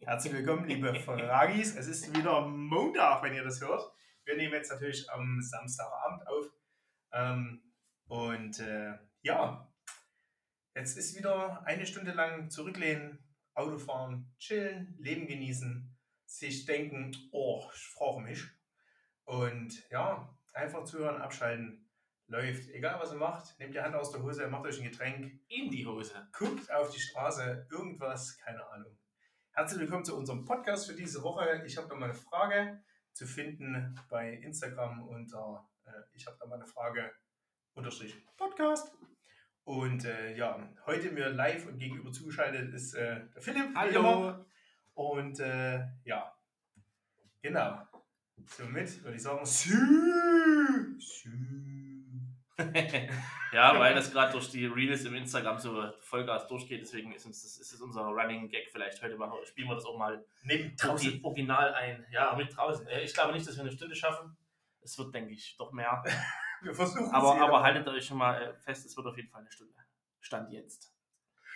Herzlich willkommen, liebe Fragis. Es ist wieder Montag, wenn ihr das hört. Wir nehmen jetzt natürlich am Samstagabend auf. Ähm, und äh, ja, jetzt ist wieder eine Stunde lang zurücklehnen, Autofahren, chillen, Leben genießen, sich denken, oh, ich frage mich. Und ja, einfach zuhören, abschalten, läuft. Egal was ihr macht, nehmt die Hand aus der Hose, macht euch ein Getränk, In die Hose. guckt auf die Straße, irgendwas, keine Ahnung. Herzlich willkommen zu unserem Podcast für diese Woche. Ich habe da mal eine Frage zu finden bei Instagram unter äh, ich habe da mal eine Frage unterstrich Podcast. Und äh, ja, heute mir live und gegenüber zugeschaltet ist äh, der Philipp. immer. Und äh, ja, genau. Somit würde ich sagen, Sü, Sü. Ja, weil das gerade durch die Reels im Instagram so Vollgas durchgeht, deswegen ist uns das ist es unser Running Gag. Vielleicht heute machen, wir- spielen wir das auch mal Neben draußen original ein. Ja, mit draußen. Äh, Ich glaube nicht, dass wir eine Stunde schaffen. Es wird, denke ich, doch mehr. Wir versuchen Aber, es aber haltet euch schon mal äh, fest, es wird auf jeden Fall eine Stunde. Stand jetzt.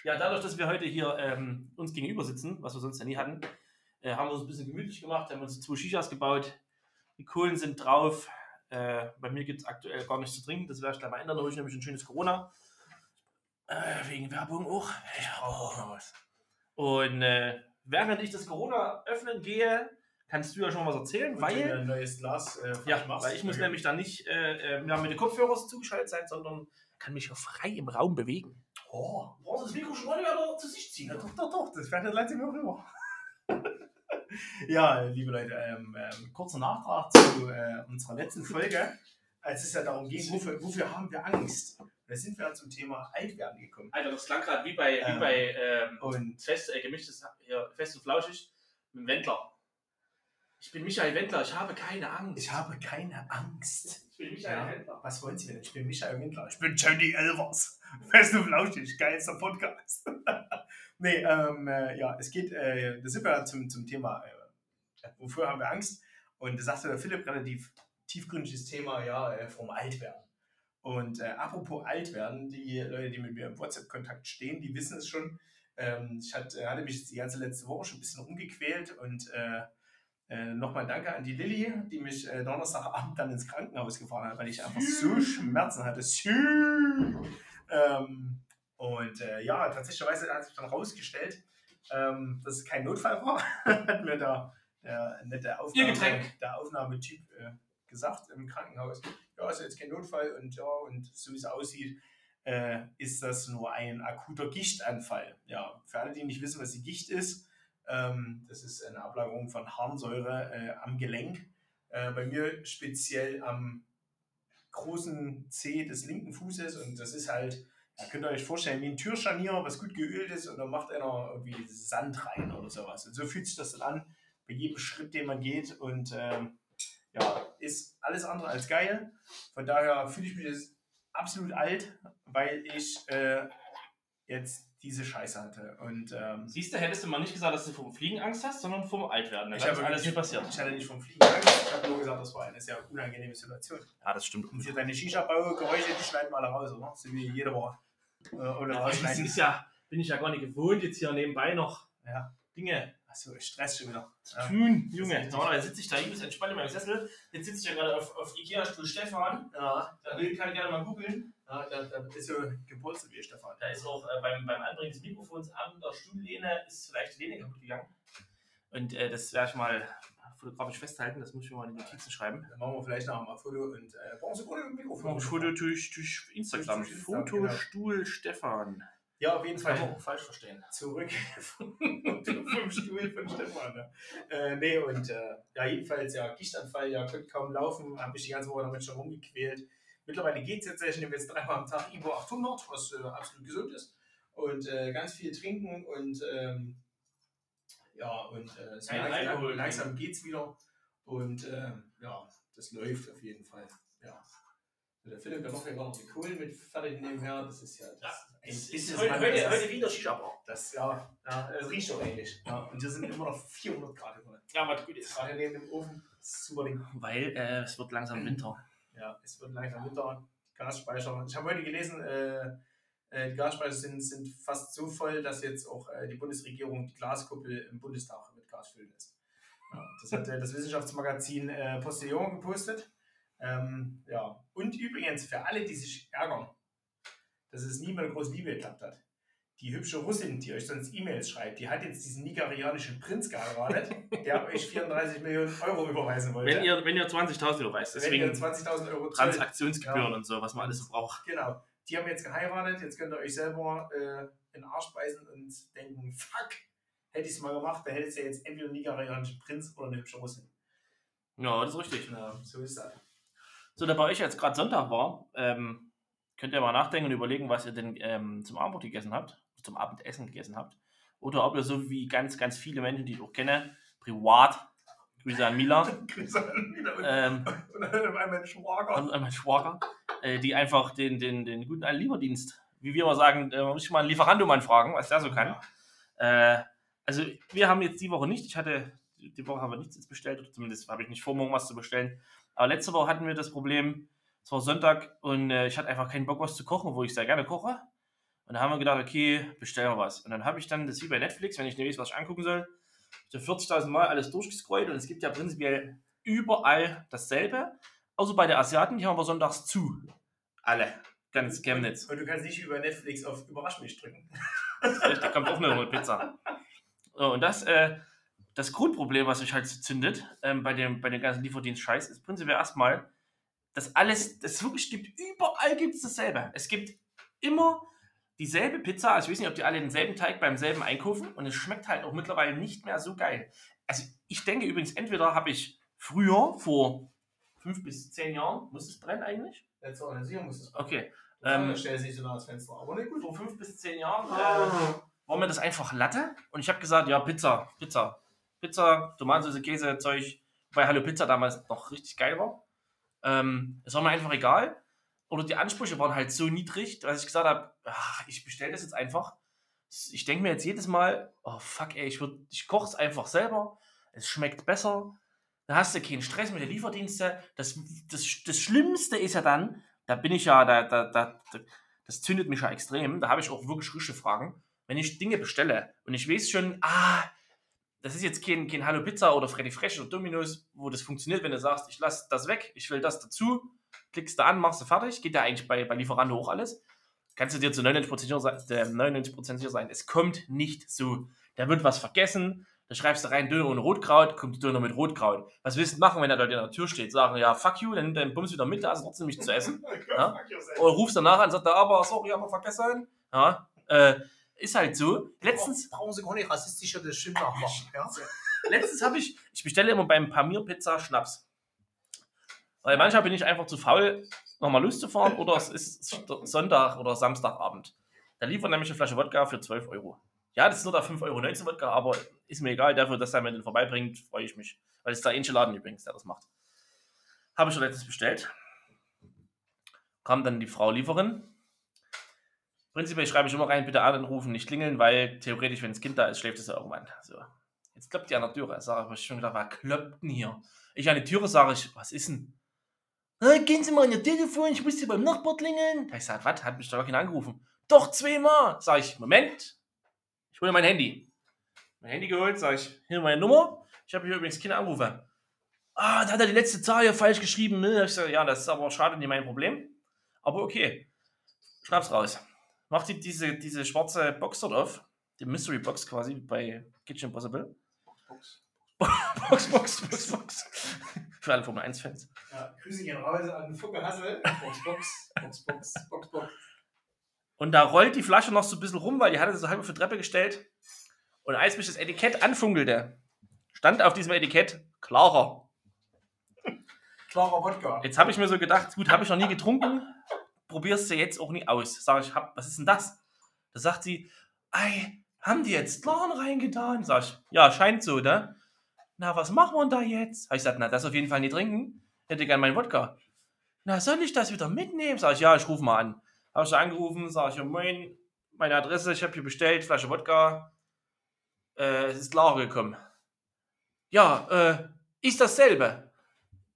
Ja, dadurch, dass wir heute hier ähm, uns gegenüber sitzen, was wir sonst ja nie hatten, äh, haben wir uns ein bisschen gemütlich gemacht, haben uns zwei Shishas gebaut. Die Kohlen sind drauf. Äh, bei mir gibt es aktuell gar nichts zu trinken. Das werde ich gleich mal ändern. Da hole ich nämlich ein schönes Corona. Äh, wegen Werbung auch. Ich brauche auch noch was. Und äh, während ich das Corona öffnen gehe, kannst du ja schon was erzählen, Und weil. ein neues Glas äh, Ja, machst. weil ich muss Okay. nämlich dann nicht äh, äh, ja, mit den Kopfhörern zugeschaltet sein, sondern kann mich ja frei im Raum bewegen. Oh, Brauchst du das Mikro schon mal wieder zu sich ziehen? ja, doch, doch, doch, das fährt jetzt langsam rüber. ja, liebe Leute, ähm, ähm, kurzer Nachtrag zu äh, unserer letzten Folge, als es ja darum ging, wofür, wofür haben wir Angst? Da sind wir zum Thema Altwerden gekommen. Alter, das klang gerade wie bei, Ähm, wie bei ähm, Und fest, äh, gemischtes, hier, fest und flauschig mit dem Wendler. Ich bin Michael Wendler, ich habe keine Angst. ich habe keine Angst. ich bin Michael Ja. Wendler. Was wollen Sie denn? Ich bin Michael Windler. Ich bin Johnny Elvers. Fest und flauschig, geilster Podcast. nee, ähm, äh, ja, es geht, äh, da sind wir zum, zum Thema, äh, wofür haben wir Angst? Und da sagte der Philipp relativ tiefgründiges Thema, ja, äh, vom Altwerden. Und äh, apropos Altwerden, die Leute, die mit mir im WhatsApp-Kontakt stehen, die wissen es schon. Ähm, ich hat, hatte mich jetzt die ganze letzte Woche schon ein bisschen rumgequält und äh, äh, Nochmal danke an die Lilly, die mich äh, Donnerstagabend dann ins Krankenhaus gefahren hat, weil ich einfach so Schmerzen hatte. Sü. Ähm, und äh, ja, tatsächlich hat sich dann rausgestellt, ähm, dass es kein Notfall war. hat mir da der nette Aufnahme, der Aufnahmetyp äh, gesagt im Krankenhaus. Ja, ist jetzt kein Notfall und ja, und so wie es aussieht, äh, ist das nur ein akuter Gichtanfall. Ja, für alle, die nicht wissen, was die Gicht ist, ähm, das ist eine Ablagerung von Harnsäure äh, am Gelenk. Äh, bei mir speziell am großen C des linken Fußes und das ist halt, ja, könnt ihr euch vorstellen, wie ein Türscharnier, was gut geölt ist und dann macht einer irgendwie Sand rein oder sowas. Und so fühlt sich das dann an, bei jedem Schritt, den man geht und ähm, ja, ist alles andere als geil. Von daher fühle ich mich jetzt absolut alt, weil ich äh, jetzt diese Scheiße hatte. Und ähm, Siehst du, hättest du mal nicht gesagt, dass du vom Fliegen Angst hast, sondern vom Altwerden. Ich Das ist habe alles nicht passiert. Ich hatte nicht vom Fliegen Angst, ich habe nur gesagt, das war eine sehr unangenehme Situation. Ja, das stimmt. Und für deine Shisha-Baugeräusche, die schneiden wir alle raus, oder? So wie jede Woche. Äh, oder Aber das ist ja, bin ich ja gar nicht gewohnt, jetzt hier nebenbei noch Ja. Dinge Achso, ich stress schon wieder. zu Ja. tun. ist Junge, normalerweise sitze ich da übelst entspannt in meinem Sessel. Jetzt sitze ich ja gerade auf, auf Ikea-Stuhl Stefan. Ja, Da will kann gerne mal googeln. ja da, da ist so gepurzelt wie Stefan. Da ist auch äh, beim, beim Anbringen des Mikrofons an der Stuhllehne ist vielleicht die Lehne kaputt gegangen. Und äh, das werde ich mal fotografisch festhalten. Das muss ich mir mal in die Notizen schreiben. Dann machen wir vielleicht noch mal ein Foto und äh, brauchen Sie ohne Mikrofon. Ein Foto durch, durch Instagram. Durch Instagram, genau. Fotostuhl Stefan. Ja, auf jeden Das kann man Fall. auch falsch verstehen. Zurück vom Stuhl von Stefan. Ja. Äh, nee, und äh, ja, jedenfalls, ja, Gichtanfall, ja, konnte kaum laufen, habe ich die ganze Woche damit schon rumgequält. Mittlerweile geht es jetzt, ich nehme jetzt dreimal am Tag Ibo 800, was äh, absolut gesund ist. Und äh, ganz viel trinken und ähm, ja, und äh, Kein langsam, Alkohol langsam geht es wieder. Und äh, ja, das läuft auf jeden Fall. Ja. Der Philipp, der macht ja immer noch die Kohlen mit fertig nebenher. Das ist ja, das Ja, ein Ist, ist Businessmann, heute, heute, das ist- heute wieder Shisha-Bar. das, ja, ja, es riecht doch ähnlich. Ja, und hier sind immer noch 400 Grad drin. Ja, was gut ist. Gerade neben dem Ofen. Super Ding. Weil äh, es wird langsam Winter. Ja, es wird langsam Winter. Gasspeicher. Ich habe heute gelesen, Äh, die Gasspeicher sind, sind fast so voll, dass jetzt auch äh, die Bundesregierung die Glaskuppel im Bundestag mit Gas füllen lässt. Ja, das hat äh, das Wissenschaftsmagazin äh, Postillon gepostet. Ähm, ja. Und übrigens, für alle, die sich ärgern, dass es nie mit großen Liebe geklappt hat. Die hübsche Russin, die euch sonst E-Mails schreibt, die hat jetzt diesen nigerianischen Prinz geheiratet, der euch 34 Millionen Euro überweisen wollte. Wenn ihr, wenn ihr 20.000 überweist, deswegen ihr 20.000 Euro. Transaktionsgebühren Ja. und so, was man alles so braucht. Genau. Die haben jetzt geheiratet, jetzt könnt ihr euch selber äh, in den Arsch beißen und denken, fuck, hätte ich es mal gemacht, dann hätte es ja jetzt entweder einen nigerianischen Prinz oder eine hübsche Russin. Ja, das ist richtig. Ja, so ist das. So, da bei euch jetzt gerade Sonntag war, ähm, könnt ihr mal nachdenken und überlegen, was ihr denn ähm, zum Abendbrot gegessen habt, zum Abendessen gegessen habt. Oder ob ihr so wie ganz, ganz viele Menschen, die ich auch kenne, privat, Grüße an Mila, Grüße an und, ähm, und einmal ein Schwager. und an meinen Schwager, äh, die einfach den, den, den guten alten Lieferdienst, wie wir immer sagen, äh, man muss sich mal einen Lieferantum anfragen, was der so kann. Äh, also wir haben jetzt die Woche nicht, ich hatte, die Woche haben wir nichts jetzt bestellt, oder zumindest habe ich nicht vor, morgen was zu bestellen. Aber letzte Woche hatten wir das Problem, es war Sonntag und äh, ich hatte einfach keinen Bock, was zu kochen, wo ich sehr gerne koche. Und da haben wir gedacht, okay, bestellen wir was. Und dann habe ich dann, das wie bei Netflix, wenn ich nicht weiß, was ich angucken soll, ich habe 40.000 Mal alles durchgescrollt und es gibt ja prinzipiell überall dasselbe. Außer bei der Asiaten, die haben aber sonntags zu. Alle. Ganz Chemnitz. Und du kannst nicht über Netflix auf Überrasch mich drücken. Da kommt auch eine Pizza. So, und das, äh, das Grundproblem, was sich halt so zündet ähm, bei, dem, bei dem ganzen Lieferdienst-Scheiß, ist prinzipiell erstmal, dass alles, das wirklich gibt, überall gibt es dasselbe. Es gibt immer dieselbe Pizza, also ich weiß nicht, ob die alle denselben Teig beim selben einkaufen und es schmeckt halt auch mittlerweile nicht mehr so geil. Also ich denke übrigens, entweder habe ich früher, vor fünf bis zehn Jahren, muss es brennen eigentlich? Jetzt organisieren muss es. Okay. Ähm, Ähm, stell sich so nah ans Fenster. Aber ne, gut. vor fünf bis zehn Jahren äh, war mir das einfach Latte und ich habe gesagt, ja, Pizza, Pizza. Pizza, Tomatensauce, Käse, Zeug, weil Hallo Pizza damals noch richtig geil war. Ähm, es war mir einfach egal. Oder die Ansprüche waren halt so niedrig, dass ich gesagt habe, ich bestelle das jetzt einfach. Ich denke mir jetzt jedes Mal, oh fuck, ey, ich, ich koche es einfach selber. Es schmeckt besser. Da hast du keinen Stress mit den Lieferdiensten. Das, das, das Schlimmste ist ja dann, da bin ich ja, da, da, da, da das zündet mich ja extrem. Da habe ich auch wirklich richtige Fragen. Wenn ich Dinge bestelle und ich weiß schon, ah, das ist jetzt kein, kein Hallo Pizza oder Freddy Fresh oder Domino's, wo das funktioniert, wenn du sagst, ich lasse das weg, ich will das dazu, klickst du an, machst du fertig, geht ja eigentlich bei, bei Lieferando auch alles. Kannst du dir zu 99% sicher sein, äh, 99% sicher sein, es kommt nicht so. Da wird was vergessen, da schreibst du rein Döner ohne Rotkraut, kommt Döner mit Rotkraut. Was willst du machen, wenn er dort in der Tür steht? Sagen, ja, fuck you, dann nimmt den Bums wieder mit, da ist trotzdem nichts zu essen. Ja? Oder rufst danach an, sagt er, aber sorry, haben wir vergessen. Ja, äh, ist halt so. Letztens, brauchen sie gar nicht rassistischer das Schild nachmachen. Ja? letztens habe ich, ich bestelle immer beim Pamir Pizza Schnaps. Weil manchmal bin ich einfach zu faul, nochmal loszufahren oder es ist Sonntag oder Samstagabend. Da liefert nämlich eine Flasche Wodka für 12 Euro. Ja, das ist nur der 5,19 Euro Wodka, aber ist mir egal. Dafür, dass er mir den vorbeibringt, freue ich mich. Weil es ist der ähnliche Laden übrigens, der das macht. Habe ich schon letztens bestellt. Kam dann die Frau Lieferin. Prinzipiell schreibe ich immer rein, bitte anrufen, nicht klingeln, weil theoretisch, wenn das Kind da ist, schläft es ja irgendwann. So. Jetzt kloppt die an der Türe. Sag ich schon gedacht, was kloppt denn hier? Ich an die Türe sage ich, was ist denn? "Ah, gehen Sie mal an Ihr Telefon, ich muss hier beim Nachbar klingeln. Da hab ich gesagt, was? Hat mich doch keiner angerufen. Doch, zweimal. Sag ich, Moment. Ich hole mein Handy. Mein Handy geholt, sag ich, hier meine Nummer. Ich habe hier übrigens keine Anrufe. Ah, da hat er die letzte Zahl hier falsch geschrieben. Ne? Ich sag, ja, das ist aber schade, nicht mein Problem. Aber okay. Schnapp's raus. Macht die, diese, diese schwarze Box dort auf. Die Mystery Box quasi bei Kitchen Impossible. Box. Box, Box, Box, Box. Für alle Formel 1-Fans. Ja, Grüße gehen raus an Fucke Hassel. Box, Box, Box, Box, Box, Box. Und da rollt die Flasche noch so ein bisschen rum, weil die hatte sie so halb auf die Treppe gestellt. Und als mich das Etikett anfunkelte, stand auf diesem Etikett klarer. Klarer Wodka. Jetzt habe ich mir so gedacht, gut, habe ich noch nie getrunken, probierst du jetzt auch nie aus. Sag ich, hab, was ist denn das? Da sagt sie, ei, haben die jetzt Klaren reingetan? Sag ich, ja, scheint so, ne? Na, was machen wir da jetzt? Habe ich gesagt, na, das auf jeden Fall nicht trinken. Hätte gern meinen Wodka. Na, soll ich das wieder mitnehmen? Sag ich, ja, ich rufe mal an. Habe ich angerufen, sag ich, ja, moin, meine Adresse, ich habe hier bestellt, Flasche Wodka. Äh, es ist klar gekommen. Ja, äh, ist dasselbe.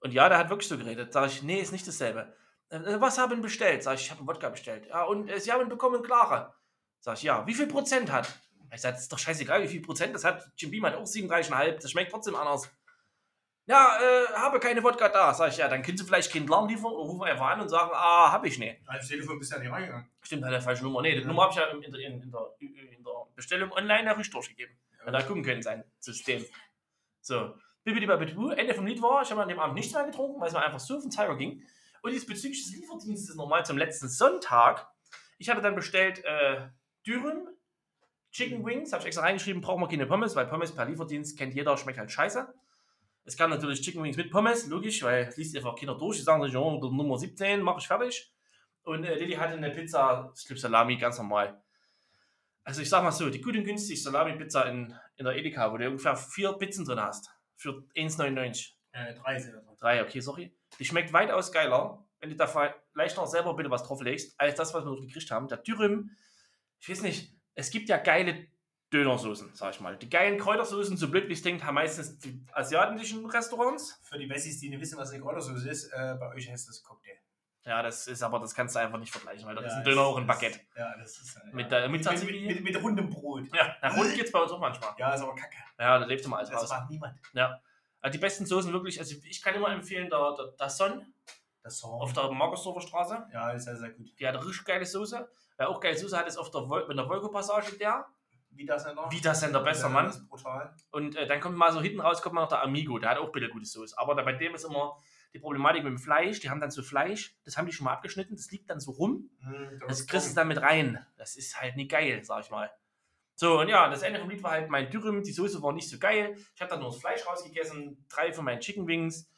Und ja, der hat wirklich so geredet. Sag ich, nee, ist nicht dasselbe. Äh, was haben bestellt? Sag ich, ich habe einen Wodka bestellt. Ja, und äh, Sie haben bekommen klare. Sag ich, ja. Wie viel Prozent hat? Ich sag, das ist doch scheißegal, wie viel Prozent das hat. Jim Beam hat auch 37,5. Das schmeckt trotzdem anders. Ja, äh, habe keine Wodka da. Sag ich, ja, dann können Sie vielleicht keinen Alarm liefern oder rufen einfach an und sagen, ah, habe ich nicht. Als Telefon bist du ja nicht reingegangen. Stimmt, hat er falsche Nummer. Nee, die Nummer habe ich ja in der, in, der, in der Bestellung online ja richtig durchgegeben. Ja. Da gucken können, sein System. So, Bibidibabidu, Ende vom Lied war, ich habe an dem Abend nichts mehr getrunken, weil es mir einfach so auf den Zeiger ging. Und jetzt bezüglich des Lieferdienstes nochmal zum letzten Sonntag. Ich hatte dann bestellt äh, Dürüm, Chicken Wings, habe ich extra reingeschrieben, brauchen wir keine Pommes, weil Pommes per Lieferdienst kennt jeder, schmeckt halt scheiße. Es kann natürlich Chicken Wings mit Pommes, logisch, weil es liest einfach Kinder durch. Die sagen sich, oh, Nummer 17, mache ich fertig. Und äh, Lilly hatte eine Pizza, ich glaube Salami, ganz normal. Also ich sag mal so, die gut und günstig Salami-Pizza in, in der Edeka, wo du ungefähr vier Pizzen drin hast, für 1,99. Äh, drei sind. Drei, okay, sorry. Die schmeckt weitaus geiler, wenn du da vielleicht noch selber bitte was drauflegst, als das, was wir dort gekriegt haben. Der Dürüm, ich weiß nicht, es gibt ja geile Dönersoßen, sag ich mal. Die geilen Kräutersoßen, so blöd wie es klingt, haben meistens die asiatischen Restaurants. Für die Wessis, die nicht wissen, was eine Kräutersoße ist, äh, bei euch heißt das Cocktail. Ja, das ist aber, das kannst du einfach nicht vergleichen, weil das ja, ist ein Döner auch ein Baguette. Ja, das ist. Äh, mit, äh, mit, mit, mit, mit, mit, rundem Brot. Ja, nach rund geht's bei uns auch manchmal. Ja, ist aber kacke. Ja, da lebst du mal alles das raus. Das macht niemand. Ja. Also die besten Soßen wirklich, also ich kann immer empfehlen, der, der, der Son. Der Son. Auf der Markersdorfer Straße. Ja, ist sehr, sehr gut. Die hat eine richtig geile Soße. Wer auch geile Soße hat, ist auf der, Vol der Volko-Passage der. Vida-Sender. Vida-Sender, besser Mann. Das ist brutal. Und äh, dann kommt mal so hinten raus, kommt mal noch der Amigo, der hat auch bitte gute Soße. Aber da, bei dem ist immer die Problematik mit dem Fleisch, die haben dann so Fleisch, das haben die schon mal abgeschnitten, das liegt dann so rum. Mhm, das kriegst du dann mit rein. Das ist halt nicht geil, sag ich mal. So, und ja, das Ende vom Lied war halt mein Dürüm, die Soße war nicht so geil. Ich habe dann nur das Fleisch rausgegessen, drei von meinen Chicken Wings.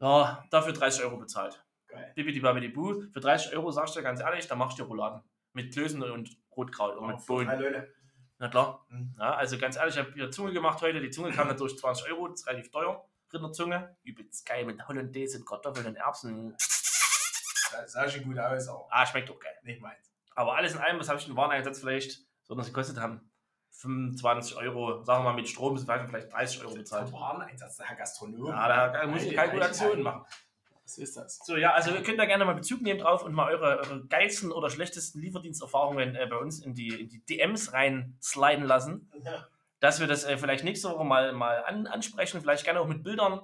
Ja, dafür 30 Euro bezahlt. Geil. Bibidi Babidi Bu. Für 30 Euro sagst du ganz ehrlich, da machst du Rouladen. Mit Klößen und Rotkraut und mit Bohnen. Leute. Na klar. Mhm. Ja, also ganz ehrlich, ich habe hier Zunge gemacht heute. Die Zunge kam natürlich 20 Euro, das ist relativ teuer. Rinderzunge. Übelst geil mit Hollandaise und Kartoffeln und Erbsen. Das sah schon gut aus auch. Ah, schmeckt auch geil. Nicht meins. Aber alles in allem, was habe ich in Wareneinsatz vielleicht, so dass sie gekostet haben? 25 Euro, sagen wir mal mit Strom, sind vielleicht 30 Euro bezahlt. Wareneinsatz, der Herr Gastronom. Ja, da muss ich Kalkulationen machen. Was ist das? So, ja, also ihr könnt da gerne mal Bezug nehmen drauf und mal eure, eure geilsten oder schlechtesten Lieferdiensterfahrungen äh, bei uns in die, in die DMs rein sliden lassen. Ja. Dass wir das äh, vielleicht nächste Woche mal, mal an, ansprechen, vielleicht gerne auch mit Bildern.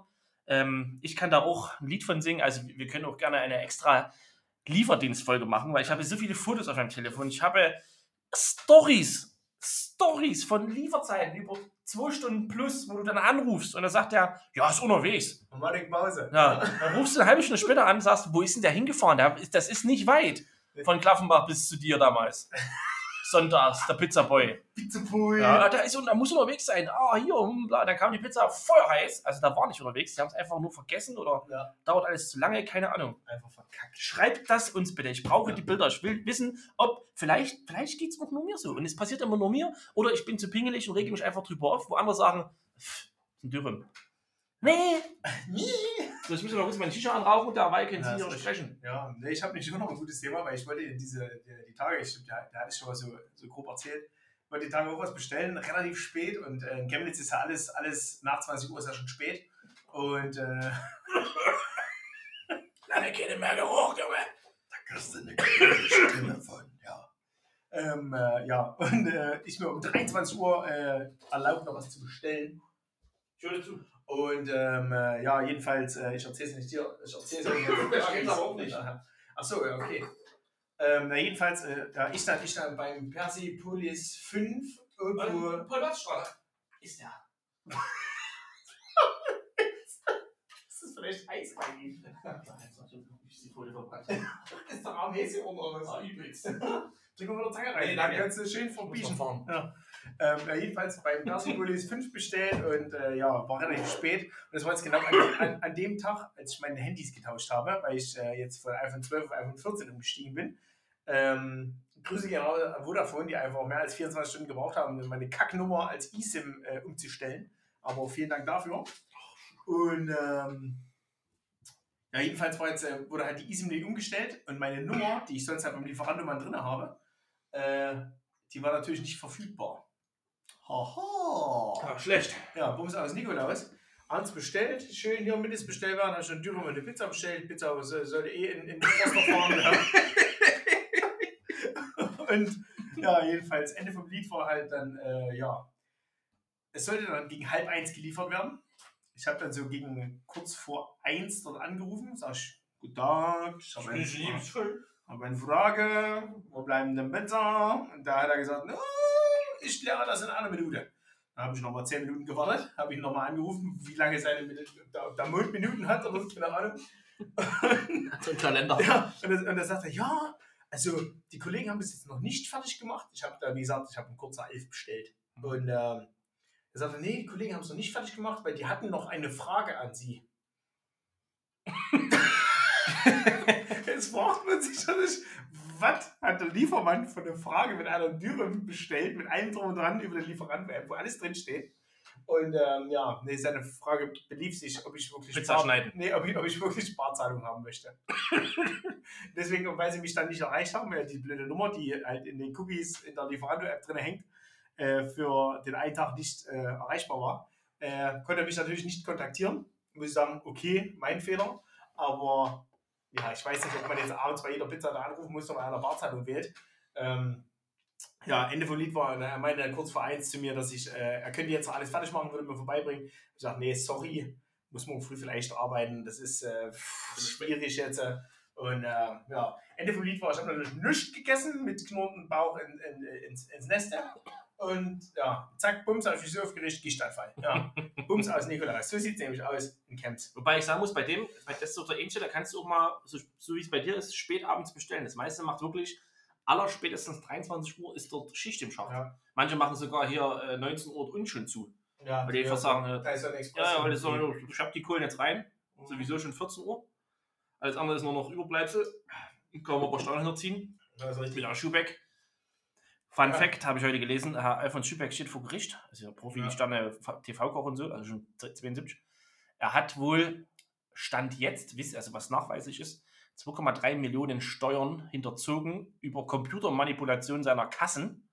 Ähm, ich kann da auch ein Lied von singen, also wir können auch gerne eine extra Lieferdienstfolge machen, weil ich habe so viele Fotos auf meinem Telefon. Ich habe Stories Stories von Lieferzeiten über zwei Stunden plus, wo du dann anrufst und dann sagt er, ja, ist unterwegs. Und mal Pause. Ja, dann rufst du eine halbe Stunde später an und sagst, wo ist denn der hingefahren? Das ist nicht weit von Klaffenbach bis zu dir damals sonntags, der Pizzaboy. Pizzaboy. Ja, da, ist, da muss unterwegs sein. Ah, hier, hm, bla. Dann kam die Pizza voll heiß. Also da war nicht unterwegs. Die haben es einfach nur vergessen oder ja. dauert alles zu lange, keine Ahnung. Einfach verkackt. Schreibt das uns bitte. Ich brauche ja. die Bilder. Ich will wissen, ob vielleicht, vielleicht geht es auch nur mir so. Und es passiert immer nur mir. Oder ich bin zu pingelig und rege mich einfach drüber auf, wo andere sagen, pff, ein Dürren. Nee. Nie. So, ich muss noch kurz meine Shisha anrauchen und dabei können Sie ja, hier sprechen. Ja, nee, ich habe nicht nur noch ein gutes Thema, weil ich wollte diese, die, die Tage, ich, da, da hatte ich schon mal so, so grob erzählt, wollte die Tage auch was bestellen, relativ spät und äh, in Chemnitz ist ja alles, alles nach 20 Uhr ist ja schon spät und äh, Lange keine mehr Geruch, Junge. Da kriegst du eine Stimme von, ja. Ähm, äh, ja, und äh, ich mir um 23 Uhr äh, erlaubt, noch was zu bestellen. Ich höre zu. Und ähm, äh, ja, jedenfalls, äh, ich erzähle es nicht dir, ich erzähle es euch jetzt. aber auch nicht. Achso, ja, okay. Ähm, na, jedenfalls, äh, da ich dann, ich dann beim Persepolis 5 irgendwo. Paul Ist der. ist das vielleicht Eis bei ihm? Ich die Folie verbrannt. ist doch Armhäschen oder was? Ah, übelst. Drück mal wieder Zange rein. Nee, dann kannst du schön verbiegen. Ja. Ähm, jedenfalls beim Persipolis 5 bestellt und äh, ja, war relativ spät. Und das war jetzt genau an, an, an, dem Tag, als ich meine Handys getauscht habe, weil ich äh, jetzt von iPhone 12 auf iPhone 14 umgestiegen bin. Ähm, Grüße genau an Vodafone, die einfach mehr als 24 Stunden gebraucht haben, um meine Kacknummer als eSIM äh, umzustellen. Aber vielen Dank dafür. Und ähm, ja, jedenfalls jetzt, äh, wurde halt die eSIM nicht umgestellt und meine Nummer, die ich sonst halt beim Lieferanten drin habe, äh, die war natürlich nicht verfügbar. Haha. Ja, schlecht. Ja, Bums aus Nikolaus. abends bestellt, schön hier mittags bestellt werden, habe schon Dürren eine Pizza bestellt. Pizza sollte eh in, in Rostock fahren. ja. Und ja, jedenfalls, Ende vom Lied war halt dann, äh, ja, es sollte dann gegen halb eins geliefert werden. Ich habe dann so gegen kurz vor eins dort angerufen, sag ich, guten Tag, ich habe eine, hab eine Frage, wo bleiben denn Pizza? Und da hat er gesagt, no, ich kläre das in einer Minute. Dann habe ich nochmal 10 Minuten gewartet, habe ihn nochmal angerufen, wie lange seine da, da Minuten hat oder keine Ahnung. so ein Kalender. Ja, und, das, und da sagt er, ja, also die Kollegen haben das jetzt noch nicht fertig gemacht. Ich habe da, wie gesagt, ich habe einen kurzer Elf bestellt. Mhm. Und ähm, er sagte, nee, die Kollegen haben es noch nicht fertig gemacht, weil die hatten noch eine Frage an sie. Jetzt fragt man sich natürlich, was hat der Liefermann von der Frage mit einer Dürren bestellt, mit allem drum und dran über den Lieferanten, wo alles drin steht. Und ähm, ja, nee, seine Frage belief sich, ob ich wirklich, Pizza nee, ob ich, ob ich wirklich Barzahlung haben möchte. Deswegen, weil sie mich dann nicht erreicht haben, weil die blöde Nummer, die halt in den Cookies in der Lieferando-App drin hängt, äh, für den einen Tag nicht äh, erreichbar war, äh, konnte er mich natürlich nicht kontaktieren. Muss ich sagen, okay, mein Fehler. Aber ja, ich weiß nicht, ob man jetzt abends bei jeder Pizza da anrufen muss, wenn man Barzeitung wählt. Ähm, ja, Ende vom Lied war, er meinte kurz vor eins zu mir, dass ich, äh, er könnte jetzt alles fertig machen, würde mir vorbeibringen. Ich sage, nee, sorry, muss morgen früh vielleicht arbeiten, das ist äh, schwierig jetzt. Äh, und äh, ja, Ende vom Lied war, ich habe natürlich nichts gegessen mit knurrendem Bauch in, in, ins, ins Nest. Und ja, zack, bums, habe mich so aufgeregt, Gichteinfall. Ja, bums aus Nikolaus. So sieht es nämlich aus in Camps. Wobei ich sagen muss, bei dem, bei das ist doch der Ähnliche, da kannst du auch mal, so, so wie es bei dir ist, spät abends bestellen. Das meiste macht wirklich aller spätestens 23 Uhr ist dort Schicht im Schacht. Ja. Manche machen sogar hier äh, 19 Uhr und schon zu. Ja, weil die einfach sagen, äh, da ist ein ja, ja, weil das so, ich hab die Kohlen jetzt rein, mhm. sowieso schon 14 Uhr. Alles andere ist nur noch Überbleibsel. Kann man ein paar Steine hinterziehen. Das ist Mit Schubeck. Fun ja. Fact habe ich heute gelesen: Herr Alfons Schubeck steht vor Gericht. Also ja Profi, ja. Sterne, TV-Koch und so, also schon 72. Er hat wohl Stand jetzt, also was nachweislich ist, 2,3 Millionen Steuern hinterzogen über Computermanipulation seiner Kassen.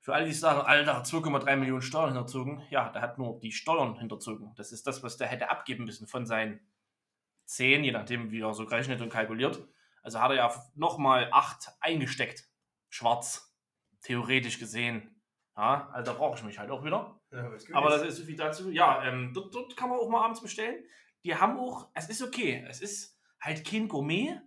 Für alle, die sagen, Alter, 2,3 Millionen Steuern hinterzogen, ja, der hat nur die Steuern hinterzogen. Das ist das, was der hätte abgeben müssen von seinen 10, je nachdem, wie er so gerechnet und kalkuliert. Also hat er ja nochmal 8 eingesteckt. Schwarz. Theoretisch gesehen. Ja, also da brauche ich mich halt auch wieder. Ja, Aber das ist so viel dazu. Ja, ähm, dort, dort kann man auch mal abends bestellen. Die haben auch, es ist okay. Es ist halt kein Gourmet.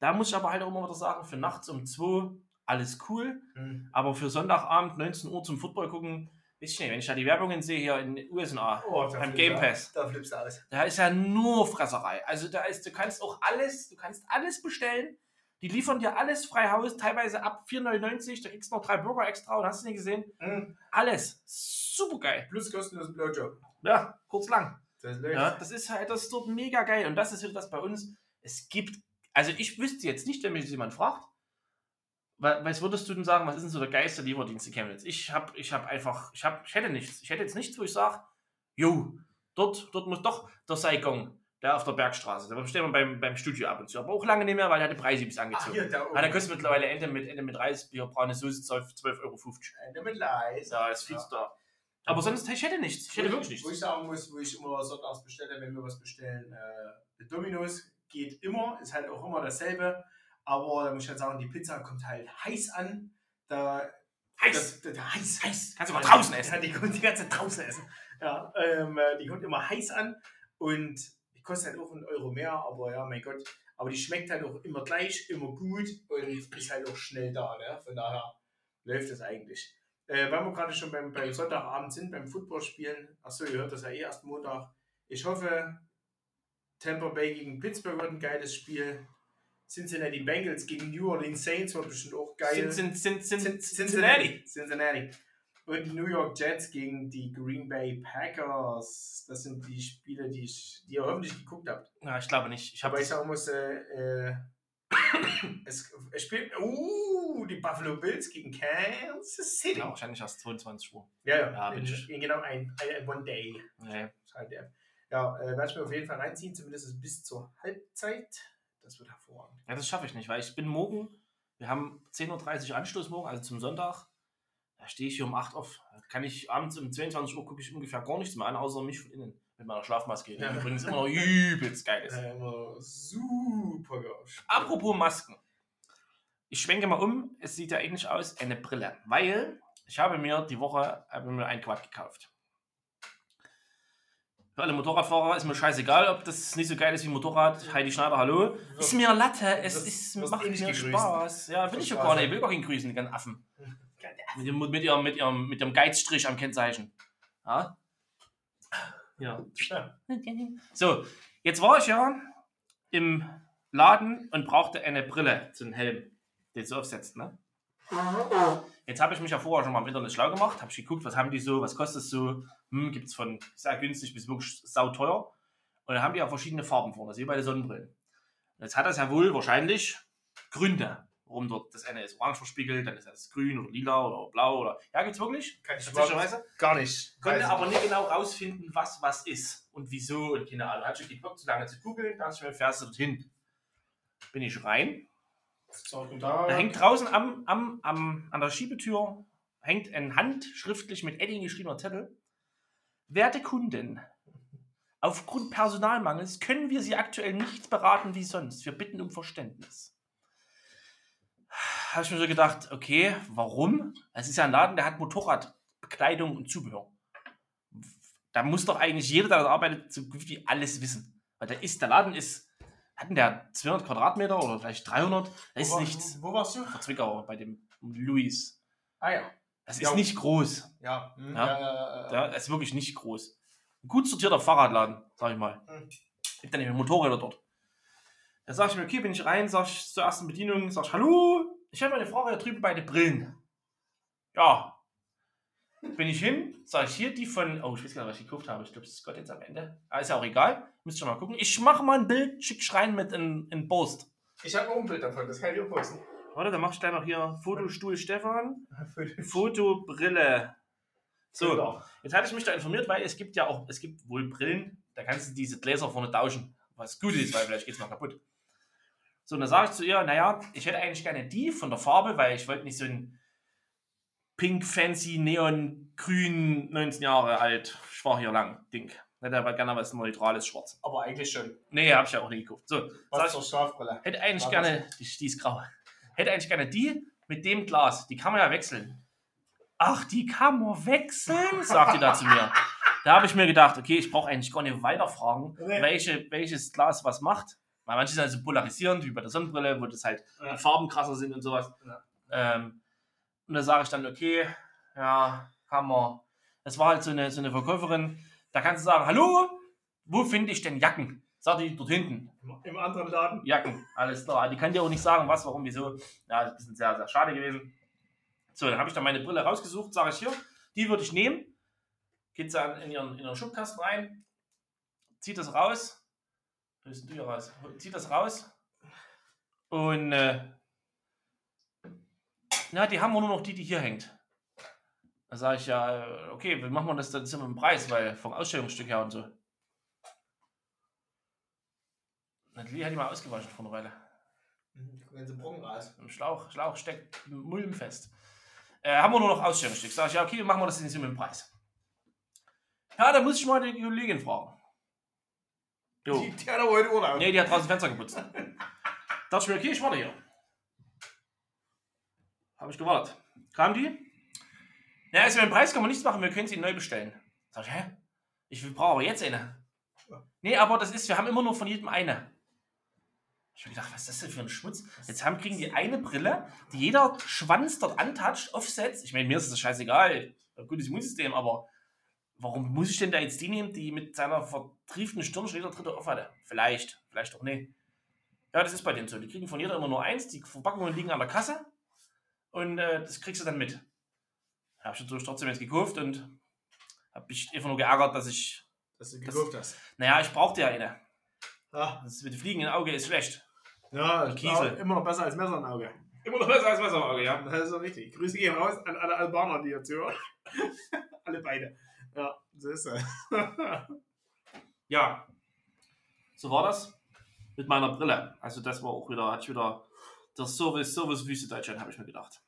Da muss ich aber halt auch immer wieder sagen, für nachts um 2 alles cool. Mhm. Aber für Sonntagabend 19 Uhr zum Football gucken, weiß ich nicht, wenn ich da die Werbungen sehe hier in den USA oh, beim Game Pass, da flippst du alles. Da ist ja nur Fresserei. Also da ist, du kannst auch alles, du kannst alles bestellen. Die liefern dir alles frei Haus, teilweise ab 4,99. Da kriegst du noch drei Burger extra und hast du nicht gesehen? Mhm. Alles. Super geil. Plus kostenlosen Blowjob. Ja, kurz lang. Das, ja, das ist halt, das ist dort mega geil. Und das ist wieder das bei uns es gibt, also ich wüsste jetzt nicht, wenn mich jemand fragt, was würdest du denn sagen, was ist denn so der geilste Lieferdienst in Chemnitz? Ich habe ich hab einfach, ich, hab, ich hätte nichts. Ich hätte jetzt nichts, wo ich sage, jo, dort, dort muss doch der Saigon, der auf der Bergstraße. Da steht man beim, beim Studio ab und zu. Aber auch lange nicht mehr, weil er die Preise bis angezogen. Ach, hier, da weil der kostet mittlerweile Ende mit, Ende mit Reis, Bier, braune Soße, 12,50 Euro. Ende mit Leis. Ja, ist viel ja. da. Aber sonst, ich hätte nichts. Ich hätte wirklich nichts. Wo ich sagen muss, wo ich immer sonntags bestelle, wenn wir was bestellen, äh, Dominos geht immer, ist halt auch immer dasselbe. Aber da muss ich halt sagen, die Pizza kommt halt heiß an. Da, heiß! Da, da, heiß, heiß. Kannst du mal draußen essen. Ja, die kommt die ganze Zeit draußen essen. Ja, ähm, äh, die kommt immer heiß an und kostet halt auch einen Euro mehr, aber ja, mein Gott. Aber die schmeckt halt auch immer gleich, immer gut und ist halt auch schnell da. Ne? Von daher läuft das eigentlich. Äh, weil wir gerade schon beim, beim Sonntagabend sind, beim Footballspielen. Achso, ihr hört das ja eh erst Montag. Ich hoffe, Tampa Bay gegen Pittsburgh wird ein geiles Spiel. Cincinnati Bengals gegen New Orleans Saints wird bestimmt auch geil. Cincinnati. Cincinnati. Und New York Jets gegen die Green Bay Packers. Das sind die Spiele, die, ich, die ihr hoffentlich geguckt habt. Ja, ich glaube nicht. Ich Aber ich sagen muss, äh, äh, es, es, spielt, uh, die Buffalo Bills gegen Kansas City. Ja, wahrscheinlich erst 22 Uhr. Ja, ja. ja in, in, genau ein, ein One Day. Ja. Halt, ja. Ja, äh, werde ich mir auf jeden Fall reinziehen, zumindest bis zur Halbzeit. Das wird hervorragend. Ja, das schaffe ich nicht, weil ich bin morgen, wir haben 10.30 Uhr Anstoß morgen, also zum Sonntag. Da stehe ich hier um 8 auf. Da kann ich abends um 22 Uhr gucke ich ungefähr gar nichts mehr an, außer mich von innen. Mit meiner Schlafmaske, die Ja. übrigens immer noch übelst geil ist. Ja, immer super geil. Apropos Masken. Ich schwenke mal um. Es sieht ja ähnlich aus, eine Brille. Weil ich habe mir die Woche habe mir ein Quad gekauft. Für alle Motorradfahrer ist mir scheißegal, ob das nicht so geil ist wie Motorrad. Heidi Schneider, hallo. Ist mir Latte, es Das- ist, macht eh mir. Spaß. Ja, will ich ja gar nicht. Ich will gar nicht grüßen, die ganzen Affen. Mit, dem, mit, ihrem, mit, ihrem, mit ihrem Geizstrich am Kennzeichen. Ja? Ja. So, jetzt war ich ja im Laden und brauchte eine Brille, so einen Helm, den du aufsetzt, ne? Jetzt habe ich mich ja vorher schon mal im Internet schlau gemacht, habe ich geguckt, was haben die so, was kostet es so, hm, gibt es von sehr günstig bis wirklich sauteuer. Und dann haben die ja verschiedene Farben vorne, also wie bei den Sonnenbrillen. Jetzt hat das ja wohl wahrscheinlich Gründe, warum dort das eine ist orange verspiegelt, dann ist das grün oder lila oder blau oder. Ja, gibt's wirklich? Kann ich Tatsächlicherweise? Gar nicht. Konnte Weiß aber nicht genau rausfinden, was was ist und wieso und keine Ahnung. Hat schon geguckt, zu lange zu googeln, da ich mir fährst du dorthin. Bin ich rein. Da hängt draußen am, am, am, an der Schiebetür hängt ein handschriftlich mit Edding geschriebener Zettel. Werte Kunden, aufgrund Personalmangels können wir Sie aktuell nicht beraten wie sonst. Wir bitten um Verständnis. Habe ich mir so gedacht, okay, warum? Es ist ja ein Laden, der hat Motorradbekleidung und Zubehör. Da muss doch eigentlich jeder, der da arbeitet, so gut wie alles wissen. Weil der ist, der Laden ist, hatten der 200 Quadratmeter oder vielleicht 300? Da ist wo, war- nichts. Wo, warst du? Vor Zwickau bei dem Luis. Ah ja. Das Ja. ist nicht groß. Ja. hm, Ja. ja, ja, das ist wirklich nicht groß. Ein gut sortierter Fahrradladen, sag ich mal. Mhm. Gibt dann eben Motorräder dort. Da sag ich mir, okay, bin ich rein, sag ich zur ersten Bedienung, sag ich, hallo, ich habe meine Frage da drüben bei den Brillen. Ja. Bin ich hin, sag ich hier die von, oh, ich weiß gar nicht, was ich gekauft habe. Ich glaube, das ist Gott jetzt am Ende. Aber ist ja auch egal. Müsst ihr mal gucken. Ich mache mal ein Bild, schick rein mit in, in Post. Ich habe auch ein Bild davon, das kann ich auch posten. Warte, dann mach ich gleich noch hier Fotostuhl Stefan. Fotobrille. So, jetzt hatte ich mich da informiert, weil es gibt ja auch, es gibt wohl Brillen, da kannst du diese Gläser vorne tauschen, was gut ist, weil vielleicht geht es mal kaputt. So, und dann sage ich zu ihr, naja, ich hätte eigentlich gerne die von der Farbe, weil ich wollte nicht so ein pink, fancy, neon, grün, 19 Jahre alt, schwach hier lang Ding. Hätte aber gerne was neutrales Schwarz. Aber eigentlich schon. Nee, habe ich ja auch nicht gekauft. So, Was ich, zur Schlafbrille. Hätte eigentlich War gerne, die, die ist grau. Hätte eigentlich gerne die mit dem Glas. Die kann man ja wechseln. Ach, die kann man wechseln, sagt die da zu mir. Da habe ich mir gedacht, okay, ich brauche eigentlich gar nicht weiterfragen, Nee. welche, welches Glas was macht. Weil manche sind also polarisierend, wie bei der Sonnenbrille, wo das halt Ja. die Farben krasser sind und sowas. Ja. Ähm, und da sage ich dann, okay, ja, man. Das war halt so eine, so eine Verkäuferin. Da kannst du sagen, hallo, wo finde ich denn Jacken? Sagt die dort hinten. Im anderen Laden. Jacken, alles klar. Die kann dir auch nicht sagen, was, warum, wieso. Ja, das ist ein bisschen sehr, sehr schade gewesen. So, dann habe ich dann meine Brille rausgesucht, sage ich hier, die würde ich nehmen. Geht sie in ihren, in ihren Schubkasten rein, zieht das raus. Denn du hier raus? Zieht das raus. Und äh, na, die haben wir nur noch die, die hier hängt. Da sage ich ja, äh, okay, wie machen wir das dann mit dem Preis, weil vom Ausstellungsstück her und so. Natalie hat die mal ausgewaschen vor einer Weile. Wenn sie Brocken raus. Im Schlauch, Schlauch steckt Mulm fest. Äh, haben wir nur noch Ausstellungsstück. Sag ich, ja, okay, machen wir das jetzt mit dem Preis. Ja, da muss ich mal die Kollegin fragen. Jo. Die, die hat aber heute Urlaub. Nee, die hat draußen Fenster geputzt. Dachte ich mir, okay, ich warte hier. Habe ich gewartet. Kam die? Ja, also mit dem Preis kann man nichts machen, wir können sie neu bestellen. Sag ich, hä? Ich brauche aber jetzt eine. Nee, aber das ist, wir haben immer nur von jedem eine. Ich habe gedacht, was ist das denn für ein Schmutz? Jetzt haben, kriegen die eine Brille, die jeder Schwanz dort antatscht, aufsetzt. Ich meine, mir ist das scheißegal. Gutes Immunsystem, aber warum muss ich denn da jetzt die nehmen, die mit seiner vertrieften Stirn schon jeder dritte auf hatte? Vielleicht, vielleicht auch nicht. Ja, das ist bei denen so. Die kriegen von jeder immer nur eins, die Verpackungen liegen an der Kasse und äh, das kriegst du dann mit. Habe ich natürlich trotzdem jetzt gekauft und habe mich einfach nur geärgert, dass ich, Dass du gekauft hast. naja, ich brauchte ja eine. Ja, Das mit den Fliegen im Auge ist schlecht. ja Kiesel. Immer noch besser als Messer im Auge. Immer noch besser als Messer im Auge, ja. Das ist so richtig. Grüße gehen raus an alle Albaner, die jetzt hören. alle beide. Ja, so ist es. Ja, so war das mit meiner Brille. Also das war auch wieder, hatte ich wieder der Service, Service Wüste Deutschland, habe ich mir gedacht.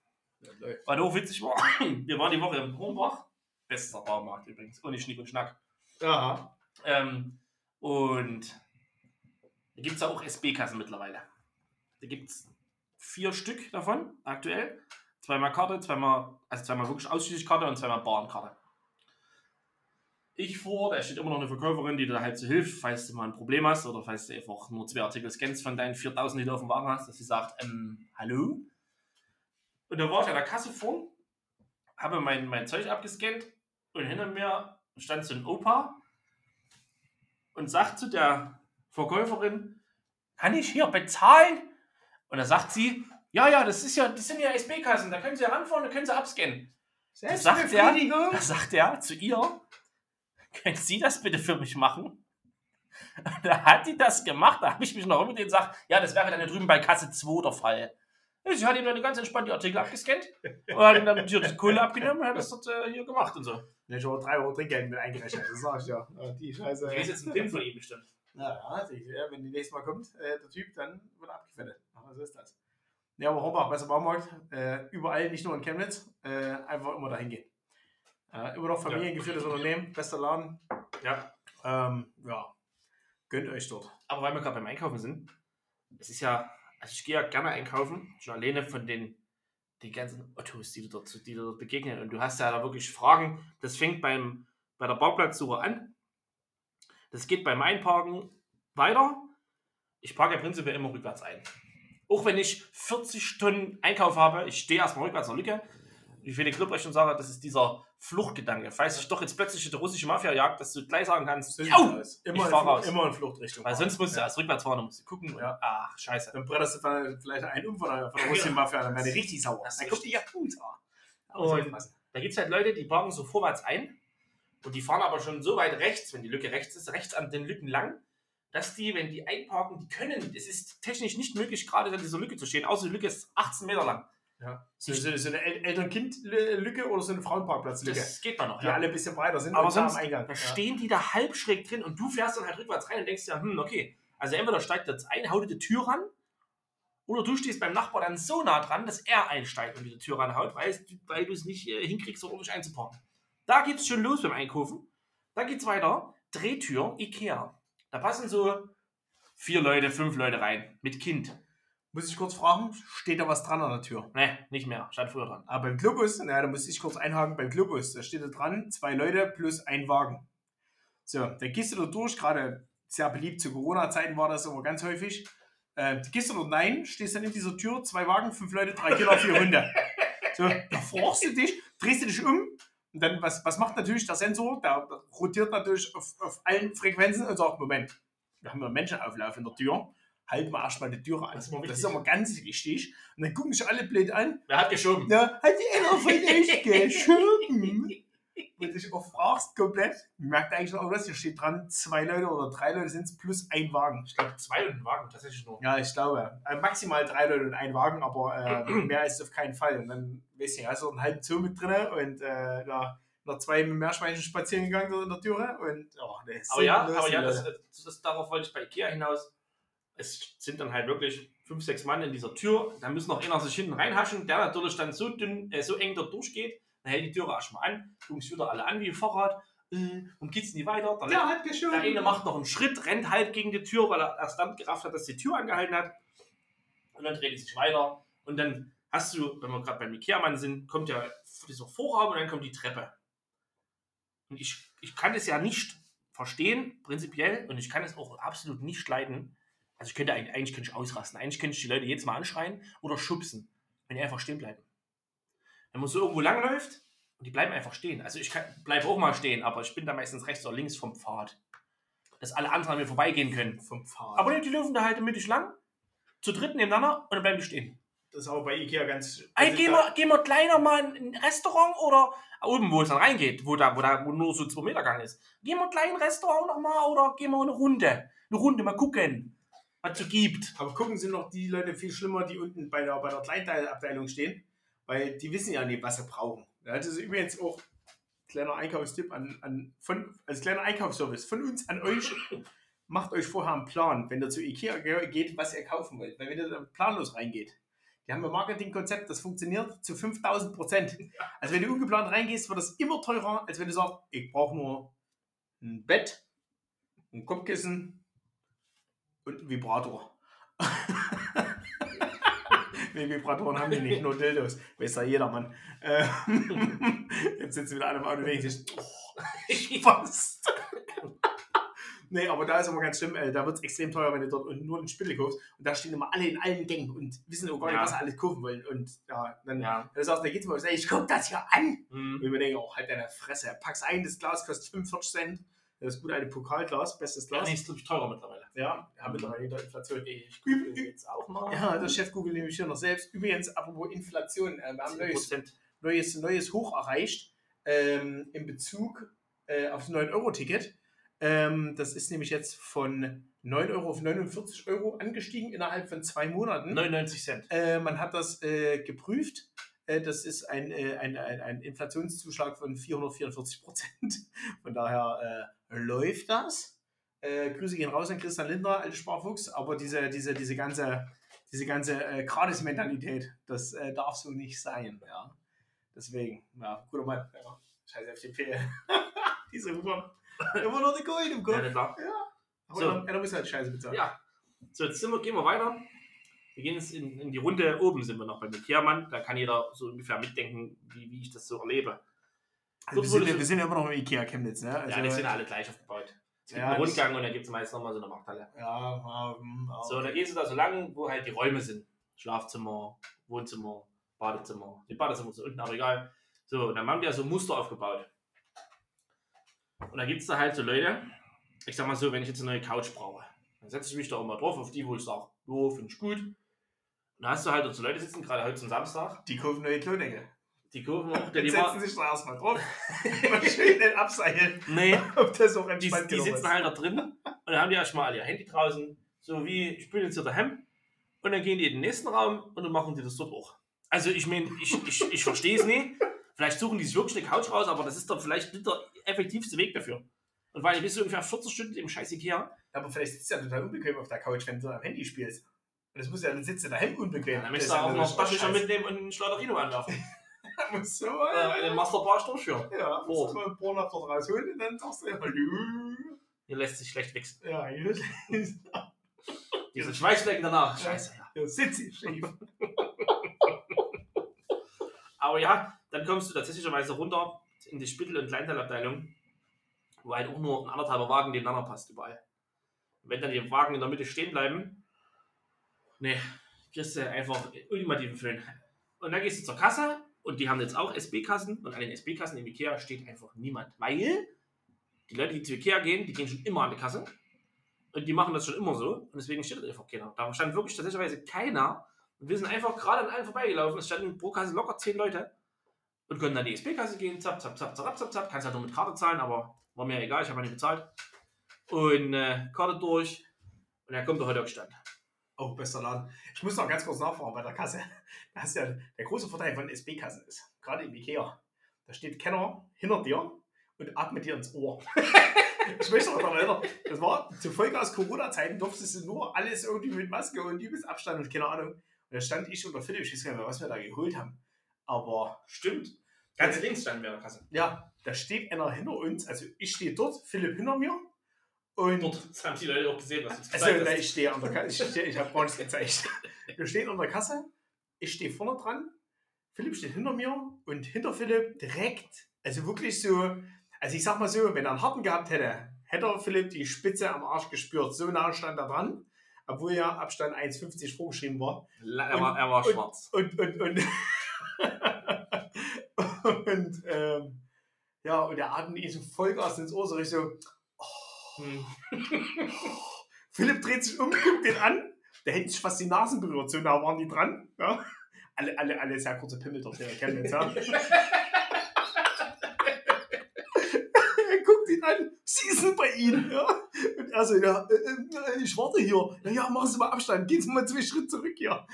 Weil auch witzig war, wir waren die Woche im Hornbach. Bester Baumarkt übrigens, ohne Schnick und Schnack. Ja. Ähm, und da gibt es auch SB-Kassen mittlerweile. Da gibt es vier Stück davon aktuell. Zweimal Karte, zweimal, also zweimal wirklich ausschließlich Karte und zweimal Bahnkarte. Ich vor, da steht immer noch eine Verkäuferin, die dir halt so hilft, falls du mal ein Problem hast oder falls du einfach nur zwei Artikel scannst von deinen 4000, die du auf dem Wagen hast, dass sie sagt, ähm, hallo? Und da war ich an der Kasse vor, habe mein, mein Zeug abgescannt und hinter mir stand so ein Opa und sagt zu der Verkäuferin, kann ich hier bezahlen? Und da sagt sie, ja, ja, das ist ja, das sind ja SB-Kassen, da können Sie ranfahren, da können Sie abscannen. Da sagt, er, da sagt er zu ihr, können Sie das bitte für mich machen? Und da hat die das gemacht, da habe ich mich noch mit denen gesagt, ja, das wäre dann ja drüben bei Kasse 2 der Fall. Sie hat ihm dann ganz entspannt die Artikel abgescannt und hat ihm dann die Kohle abgenommen und hat das dort äh, hier gemacht und so. Ja, schon 3 Euro Trinkgeld mit eingerechnet, das sag ich ja. Die Scheiße. Ist jetzt ein Pin von ihm bestimmt. Ja, ja, wenn die nächste Mal kommt, äh, der Typ, dann wird er abgefettet. Aber so ist das. Ja, aber Horbach, besser Baumarkt, äh, überall, nicht nur in Chemnitz, äh, einfach immer dahin gehen. Äh, immer noch familiengeführtes ja. Unternehmen, bester Laden. Ja. Ähm, ja, gönnt euch dort. Aber weil wir gerade beim Einkaufen sind, es ist ja, also ich gehe ja gerne einkaufen, schon alleine von den, den ganzen Ottos, die, du dort, die dir dort begegnen. Und du hast ja da wirklich Fragen. Das fängt beim, bei der Parkplatzsuche an. Das geht beim Einparken weiter. Ich parke ja prinzipiell immer rückwärts ein. Auch wenn ich 40 Tonnen Einkauf habe, ich stehe erstmal rückwärts in der Lücke. Wie viele Klipp schon sagen, das ist dieser Fluchtgedanke. Falls sich doch jetzt plötzlich die russische Mafia jagt, dass du gleich sagen kannst, immer, ich fahr raus. immer in Fluchtrichtung. Weil sonst musst du ja. erst rückwärts fahren, dann musst du gucken. Ja. ach, scheiße. Dann bretterst du vielleicht einen um von der, von der russischen Mafia, dann werden die richtig sauer. Dann kommt die ja. Und da gibt es halt Leute, die parken so vorwärts ein und die fahren aber schon so weit rechts, wenn die Lücke rechts ist, rechts an den Lücken lang, dass die, wenn die einparken, die können, es ist technisch nicht möglich, gerade in dieser Lücke zu stehen, außer die Lücke ist 18 Meter lang. Ja. So, so, so eine Eltern-Kind-Lücke oder so eine Frauenparkplatz-Lücke? Das geht mal noch, Die ja. alle ein bisschen breiter sind aber sonst, am Eingang. Da stehen die da halb schräg drin und du fährst dann halt rückwärts rein und denkst ja, hm, okay. Also entweder steigt jetzt ein, haut die Tür ran, oder du stehst beim Nachbar dann so nah dran, dass er einsteigt und die Tür ranhaut, weil, weil du es nicht äh, hinkriegst, so ordentlich einzuparken. Da geht es schon los beim Einkaufen. Dann geht es weiter. Drehtür, Ikea. Da passen so vier Leute, fünf Leute rein. Mit Kind. Muss ich kurz fragen, steht da was dran an der Tür? Ne, nicht mehr. Stand früher dran. Aber beim Globus, naja, da muss ich kurz einhaken, beim Globus, da steht da dran, zwei Leute plus ein Wagen. So, dann gehst du da durch, gerade sehr beliebt zu Corona-Zeiten war das immer ganz häufig. Äh, gehst du dort rein, stehst dann in dieser Tür, zwei Wagen, fünf Leute, drei Kinder, vier Hunde. So, da fragst du dich, drehst du dich um und dann, was, was macht natürlich der Sensor? Der, rotiert natürlich auf, auf allen Frequenzen und sagt, Moment, wir haben ja Menschenauflauf in der Tür halten wir erstmal die Tür an. Das ist, das ist immer ganz wichtig. Und dann gucken sich alle blöd an. Wer hat geschoben? Ja, hat einer von euch geschoben? Wenn du dich auch fragst, komplett, merkt eigentlich noch was, hier steht dran, zwei Leute oder drei Leute sind es plus ein Wagen. Ich glaube, zwei und ein Wagen tatsächlich nur. Ja, ich glaube. Äh, maximal drei Leute und ein Wagen, aber äh, mehr ist auf keinen Fall. Und dann, weiß ich, hast du einen halben Zoo mit drin und äh, ja, noch zwei Meerschweinchen spazieren gegangen in der Türe. Und, oh, aber ja, aber ja, das, das, darauf wollte ich bei Ikea hinaus es sind dann halt wirklich fünf, sechs Mann in dieser Tür. Da muss noch einer sich hinten reinhaschen, der natürlich dann so dünn, äh, so eng dort durchgeht. Dann hält die Tür erstmal an, gucken sich wieder alle an wie ein Fahrrad äh, und geht's nie weiter. Der, der hat geschoben. Der eine macht noch einen Schritt, rennt halt gegen die Tür, weil er erst dann gerafft hat, dass die Tür angehalten hat. Und dann dreht er sich weiter. Und dann hast du, wenn wir gerade beim Ikea-Mann sind, kommt ja dieser Vorraum und dann kommt die Treppe. Und ich, ich kann das ja nicht verstehen, prinzipiell, und ich kann es auch absolut nicht leiden, also ich könnte eigentlich, eigentlich könnte ich ausrasten. Eigentlich könnte ich die Leute jetzt mal anschreien oder schubsen, wenn die einfach stehen bleiben. Wenn man so irgendwo langläuft und die bleiben einfach stehen. Also ich bleibe auch mal stehen, aber ich bin da meistens rechts oder links vom Pfad. Dass alle anderen an mir vorbeigehen können. Vom Pfad. Aber die laufen da halt mittig lang, zu dritt nebeneinander und dann bleiben die stehen. Das ist aber bei Ikea ganz. Ey, gehen, wir, gehen wir kleiner mal in ein Restaurant oder oben, wo es dann reingeht, wo da, wo da wo nur so zwei Meter Gang ist. Gehen wir ein kleines Restaurant nochmal oder gehen wir eine Runde? Eine Runde mal gucken was es gibt. Aber gucken sind noch die Leute viel schlimmer, die unten bei der, bei der Kleinteilabteilung stehen, weil die wissen ja nicht, was sie brauchen. Das ist übrigens auch kleiner Einkaufstipp an, an von, als kleiner Einkaufsservice von uns an euch. Macht euch vorher einen Plan, wenn ihr zu Ikea geht, was ihr kaufen wollt. Weil wenn ihr planlos reingeht, die haben ein Marketingkonzept, das funktioniert zu 5000 Prozent. Also wenn du ungeplant reingehst, wird das immer teurer, als wenn du sagst, ich brauche nur ein Bett, ein Kopfkissen und ein Vibrator. nee, Vibratoren haben die nicht, nur Dildos. Weiß ja jeder, Mann. Ähm, jetzt sitzen wieder alle im Auto und denken sich, oh, Spaß. Nee, aber da ist immer ganz schlimm, äh, da wird es extrem teuer, wenn du dort nur einen Spittel kaufst. Und da stehen immer alle in allen Gängen und wissen gar nicht, Ja. was sie alles kaufen wollen. Und ja, dann, Ja. dann sagst du, da geht's mal ich guck das hier an. Hm. Und ich mir denke, oh, halt deine Fresse. Packst ein, das Glas kostet 45 Cent. Das ist gut, eine Pokalglas, bestes Ja, Glas. nee, ist glaube ich teurer mittlerweile. Ja, ja mittlerweile in der Inflation. Ich google jetzt auch mal. Ja, der Chef googelt nämlich hier noch selbst. Übrigens, apropos Inflation, äh, wir haben ein neues, 10%. neues, neues Hoch erreicht ähm, in Bezug äh, aufs 9-Euro-Ticket. Ähm, das ist nämlich jetzt von 9 Euro auf 49 Euro angestiegen innerhalb von zwei Monaten. 99 Cent. Äh, man hat das äh, geprüft. Äh, das ist ein, äh, ein, ein, ein Inflationszuschlag von 444 Prozent. Von daher äh, läuft das. Grüße gehen raus an Christian Lindner, alte Sparfuchs. Aber diese, diese, diese ganze, diese ganze äh, Gratis-Mentalität, das darf so nicht sein. Ja. Deswegen, ja, guter Mann. Ja. Den Fehl. diese Huber. Immer noch die Kohle im Ja, Kopf. klar. Aber So. einer muss halt Scheiße bezahlen. Ja. So, jetzt wir, gehen wir weiter. Wir gehen jetzt in, in die Runde. Oben sind wir noch beim Ikea-Mann. Da kann jeder so ungefähr mitdenken, wie, wie ich das so erlebe. Also wir, sind, wir sind ja immer noch im Ikea Chemnitz. Ne? Also, ja, die sind alle gleich aufgebaut. Es gibt Ja, einen Rundgang und dann gibt es meist nochmal so eine Markthalle. Ja, ja, hm, ja. So, da gehst du da so lang, wo halt die Räume sind. Schlafzimmer, Wohnzimmer, Badezimmer. Die Badezimmer sind unten, aber egal. So, und dann haben die ja so Muster aufgebaut. Und da gibt es da halt so Leute, ich sag mal so, wenn ich jetzt eine neue Couch brauche, dann setze ich mich da auch mal drauf, auf die, wo ich sage, jo, finde ich gut. Und da hast du halt so Leute sitzen, gerade heute zum Samstag, Die kaufen neue Klodecke. die kaufen auch, der Die die setzen sich da erstmal drauf. Mal schön den abseilen. Nee, Ob das auch die, die sitzen ist. halt da drin und dann haben die erstmal ihr Handy draußen, so wie, ich bin jetzt hier daheim und dann gehen die in den nächsten Raum und dann machen die das dort auch. Also ich meine, ich, ich, ich verstehe es nicht. Vielleicht suchen die sich wirklich eine Couch raus, aber das ist doch vielleicht nicht der effektivste Weg dafür. Und weil ich bist du ungefähr 40 Stunden im scheiß Ikea, Aber vielleicht sitzt du ja total unbequem auf der Couch, wenn du am Handy spielst. Und das muss ja, dann sitzt du daheim unbequem. dann möchtest du auch ja noch. Taschentucher mitnehmen und ein Schleuderino anwerfen. Muss so, äh, den Masterbar durchführen. ja, Oh. musst du mal ein paar nach dort rausholen und dann sagst du, hallo. Hier lässt sich schlecht wichsen. Ja, hier Diese Schweißflecken danach. Scheiße, ja. hier sitzt sie schief. Aber ja, dann kommst du tatsächlicherweise runter in die Spittel- und Kleinteilabteilung, wo halt auch nur ein anderthalber Wagen nebeneinander passt überall. Und wenn dann die Wagen in der Mitte stehen bleiben, ne, kriegst du einfach ultimativen Föhn. Und dann gehst du zur Kasse und die haben jetzt auch SB-Kassen und an den SB-Kassen im Ikea steht einfach niemand, weil die Leute, die zu Ikea gehen, die gehen schon immer an die Kasse und die machen das schon immer so und deswegen steht da einfach keiner. Da stand wirklich tatsächlich keiner und wir sind einfach gerade an allen vorbeigelaufen. Es standen pro Kasse locker zehn Leute und konnten an die SP-Kasse gehen. Zap, zap, zap, zap, zap, zap. Kannst halt nur mit Karte zahlen, aber war mir egal, ich habe nicht bezahlt. Und äh, Karte durch und er kommt der heute Stand. Oh, bester Laden. Ich muss noch ganz kurz nachfragen bei der Kasse. Das ist ja der große Vorteil von SB-Kassen ist, gerade im Ikea, da steht Kenner hinter dir und atmet dir ins Ohr. ich möchte noch daran erinnern, das war zu Folge aus Corona-Zeiten, durftest du nur alles irgendwie mit Maske und übelst Abstand und keine Ahnung. Und da stand ich und der Philipp, ich weiß gar nicht mehr, was wir da geholt haben. Aber Stimmt. Ganz links standen wir an der Kasse. ja, da steht einer hinter uns, also ich stehe dort, Philipp hinter mir und Dort das haben die Leute auch gesehen, was du also, gezeigt na, hast. ich stehe an der Kasse. Ich, ich habe uns gezeigt. Wir stehen an der Kasse. Ich stehe vorne dran. Philipp steht hinter mir und hinter Philipp direkt, also wirklich so, also ich sag mal so, wenn er einen harten gehabt hätte, hätte Philipp die Spitze am Arsch gespürt. So nah stand er dran, obwohl ja Abstand 1,50 vorgeschrieben war. Er war, er war und- schwarz. Und, und, und, und ähm, ja, und der atmet ihm so Vollgas ins Ohr, so richtig so, Hm. Philipp dreht sich um, guckt den an. Der hätte sich fast die Nasen berührt, so nah waren die dran. Ja. Alle, alle, alle sehr kurze Pimmel dort, der kennen jetzt, ja. er guckt ihn an, sie sind bei ihm, ja. Und er so, ja, äh, äh, ich warte hier. Na ja, machen Sie mal Abstand, gehen Sie mal zwei Schritte zurück hier.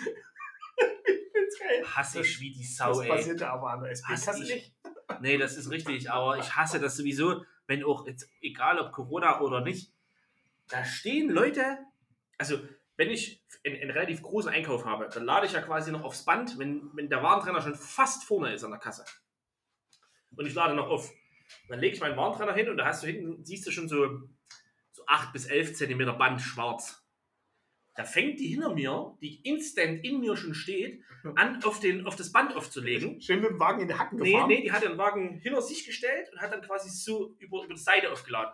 Hasse ich wie die Das Sau, ey. passiert ja aber an der Hasse SP-Kasse ich. nicht. Nee, das ist richtig, aber ich hasse das sowieso, wenn auch, jetzt, egal ob Corona oder nicht, da stehen Leute, also wenn ich einen, einen relativ großen Einkauf habe, dann lade ich ja quasi noch aufs Band, wenn, wenn der Warentrenner schon fast vorne ist an der Kasse. Und ich lade noch auf. Dann lege ich meinen Warentrenner hin und da hast du hinten, siehst du schon so, so 8 bis 11 Zentimeter Band schwarz. Da fängt die hinter mir, die instant in mir schon steht, an, auf, den, auf das Band aufzulegen. Schön mit dem Wagen in die Hacken Nee, gefahren. nee, die hat den Wagen hinter sich gestellt und hat dann quasi so über, über die Seite aufgeladen.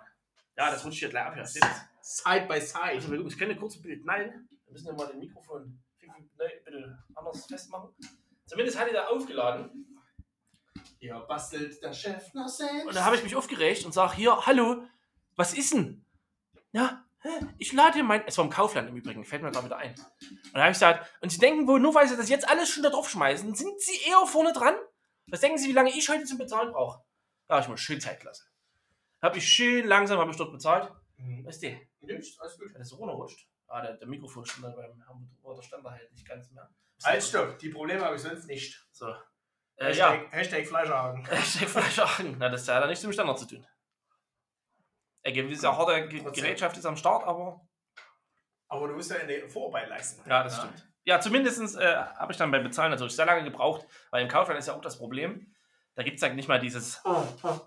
Ja, das rutscht hier gleich ab. Ja. Side by side. Also, ich kann ein kurzes Bild knallen. Wir müssen ja mal den Mikrofon bitte anders festmachen. Zumindest hat die da aufgeladen. Ja, bastelt der Chef noch selbst. Und da habe ich mich aufgeregt und sage, hier, hallo, was ist denn? Ja? Ich lade mein, es war im Kaufland im Übrigen, fällt mir gerade wieder ein. Und da habe ich gesagt, und Sie denken wohl, nur weil Sie das jetzt alles schon da drauf schmeißen, sind Sie eher vorne dran? Was denken Sie, wie lange ich heute zum Bezahlen brauche? Da habe ich mal schön Zeit gelassen. Habe ich schön langsam, habe ich dort bezahlt. Mhm. Weißt du, Nicht, alles gut. wenn das so runterrutscht. Ah, der, der Mikrofon stand da beim Hamburg, der stand da halt nicht ganz mehr. Halt, stopp. Die Probleme habe ich sonst nicht. So. Äh, ja. Hashtag, Hashtag Fleischerhaken. Hashtag Fleischhaken. Na, das hat ja nichts mit dem Standard zu tun. Eine gewisse harte. Gerätschaft ist am Start, aber. Aber du musst ja eine Vorarbeit leisten. Ja, das stimmt. Ja, zumindest äh, habe ich dann beim Bezahlen natürlich sehr lange gebraucht, weil im Kaufland ist ja auch das Problem. Da gibt es halt nicht mal dieses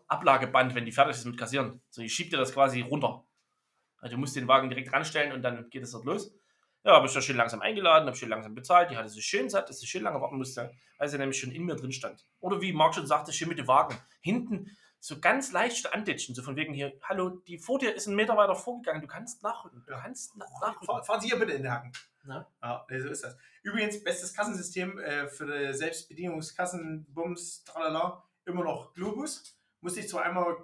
Ablageband, wenn die fertig ist mit Kassieren. So, ich schieb dir das quasi runter. Also, du musst den Wagen direkt ranstellen und dann geht es dort los. Ja, habe ich da schön langsam eingeladen, habe schön langsam bezahlt. Die hatte so schön satt, dass sie schön lange warten musste, weil sie nämlich schon in mir drin stand. Oder wie Marc schon sagte, schön mit dem Wagen. Hinten so ganz leicht anditschen, so von wegen hier, hallo, die vor dir ist einen Meter weiter vorgegangen, du kannst nachrücken, du Ja. kannst na nachrücken. Fahr, fahren Sie hier bitte in den Haken. Na? Ja, nee, so ist das. Übrigens, bestes Kassensystem äh, für die Selbstbedienungskassen, Bums, tralala, immer noch Globus. Musste ich zwar einmal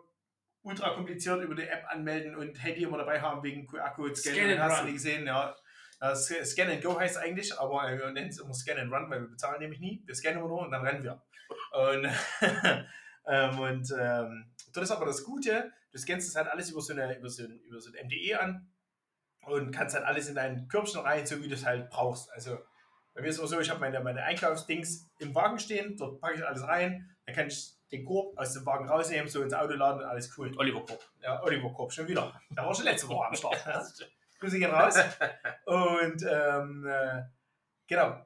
ultra kompliziert über die App anmelden und Handy immer dabei haben wegen QR-Code, Scan and hast du nicht gesehen, ja. Ja, Sc- Scan and Go heißt eigentlich, aber wir nennen es immer Scan and Run, weil wir bezahlen nämlich nie. Wir scannen immer nur und dann rennen wir. Und, ähm, und ähm, dort ist aber das Gute, du scannst das halt alles über so, eine, über so, ein, über so ein MDE an und kannst halt alles in dein Körbchen rein, so wie du es halt brauchst. Also bei mir ist es immer so, ich habe meine, meine Einkaufsdings im Wagen stehen, dort packe ich alles rein, dann kann ich den Korb aus dem Wagen rausnehmen, so ins Auto laden und alles cool. Oliver Korb. Ja, Oliver Korb, schon wieder. Da war schon letzte Woche am Start. Grüße gehen raus. Und ähm, äh, genau.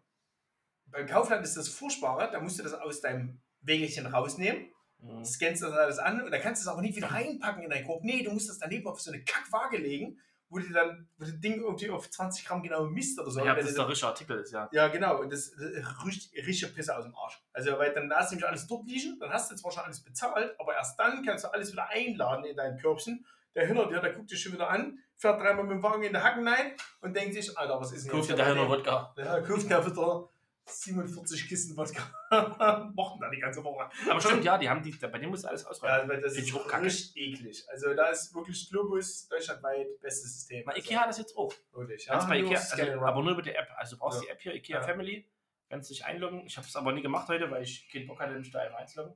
Beim Kaufland ist das Furchtbare, da musst du das aus deinem Wägelchen rausnehmen, Mhm. scannst das alles an und dann kannst du es aber nicht wieder reinpacken in deinen Korb. Nee, du musst das daneben auf so eine Kackwaage legen, wo du dann, wo das Ding irgendwie auf 20 Gramm genau misst oder so. Ja, das ist der richtige Artikel, ist ja. ja, genau. Und das, das riecht richtig Pisse aus dem Arsch. Also, weil dann hast du nämlich alles dort liegen, dann hast du zwar schon alles bezahlt, aber erst dann kannst du alles wieder einladen in dein Körbchen. Der hinter dir, der guckt dich schon wieder an, fährt dreimal mit dem Wagen in den Hacken rein und denkt sich, Alter, was ist denn Kauft nur dem? Wodka. Ja, kauft der wieder 47 Kisten Wodka. Mochten da die ganze Woche. Aber stimmt, ja, die haben die, bei denen muss alles Ja, ausräumen. weil das Find ist ich auch kacke. richtig eklig. Also, da ist wirklich Globus deutschlandweit bestes System. Bei also, Ikea hat das jetzt auch. Wirklich. Kannst bei nur Ikea, also, aber nur über die App. Also du brauchst Ja. die App hier, Ikea Ja. Family. Kannst dich einloggen. Ich habe es aber nie gemacht heute, weil ich keinen Bock hatte, mich da einfach einzuloggen.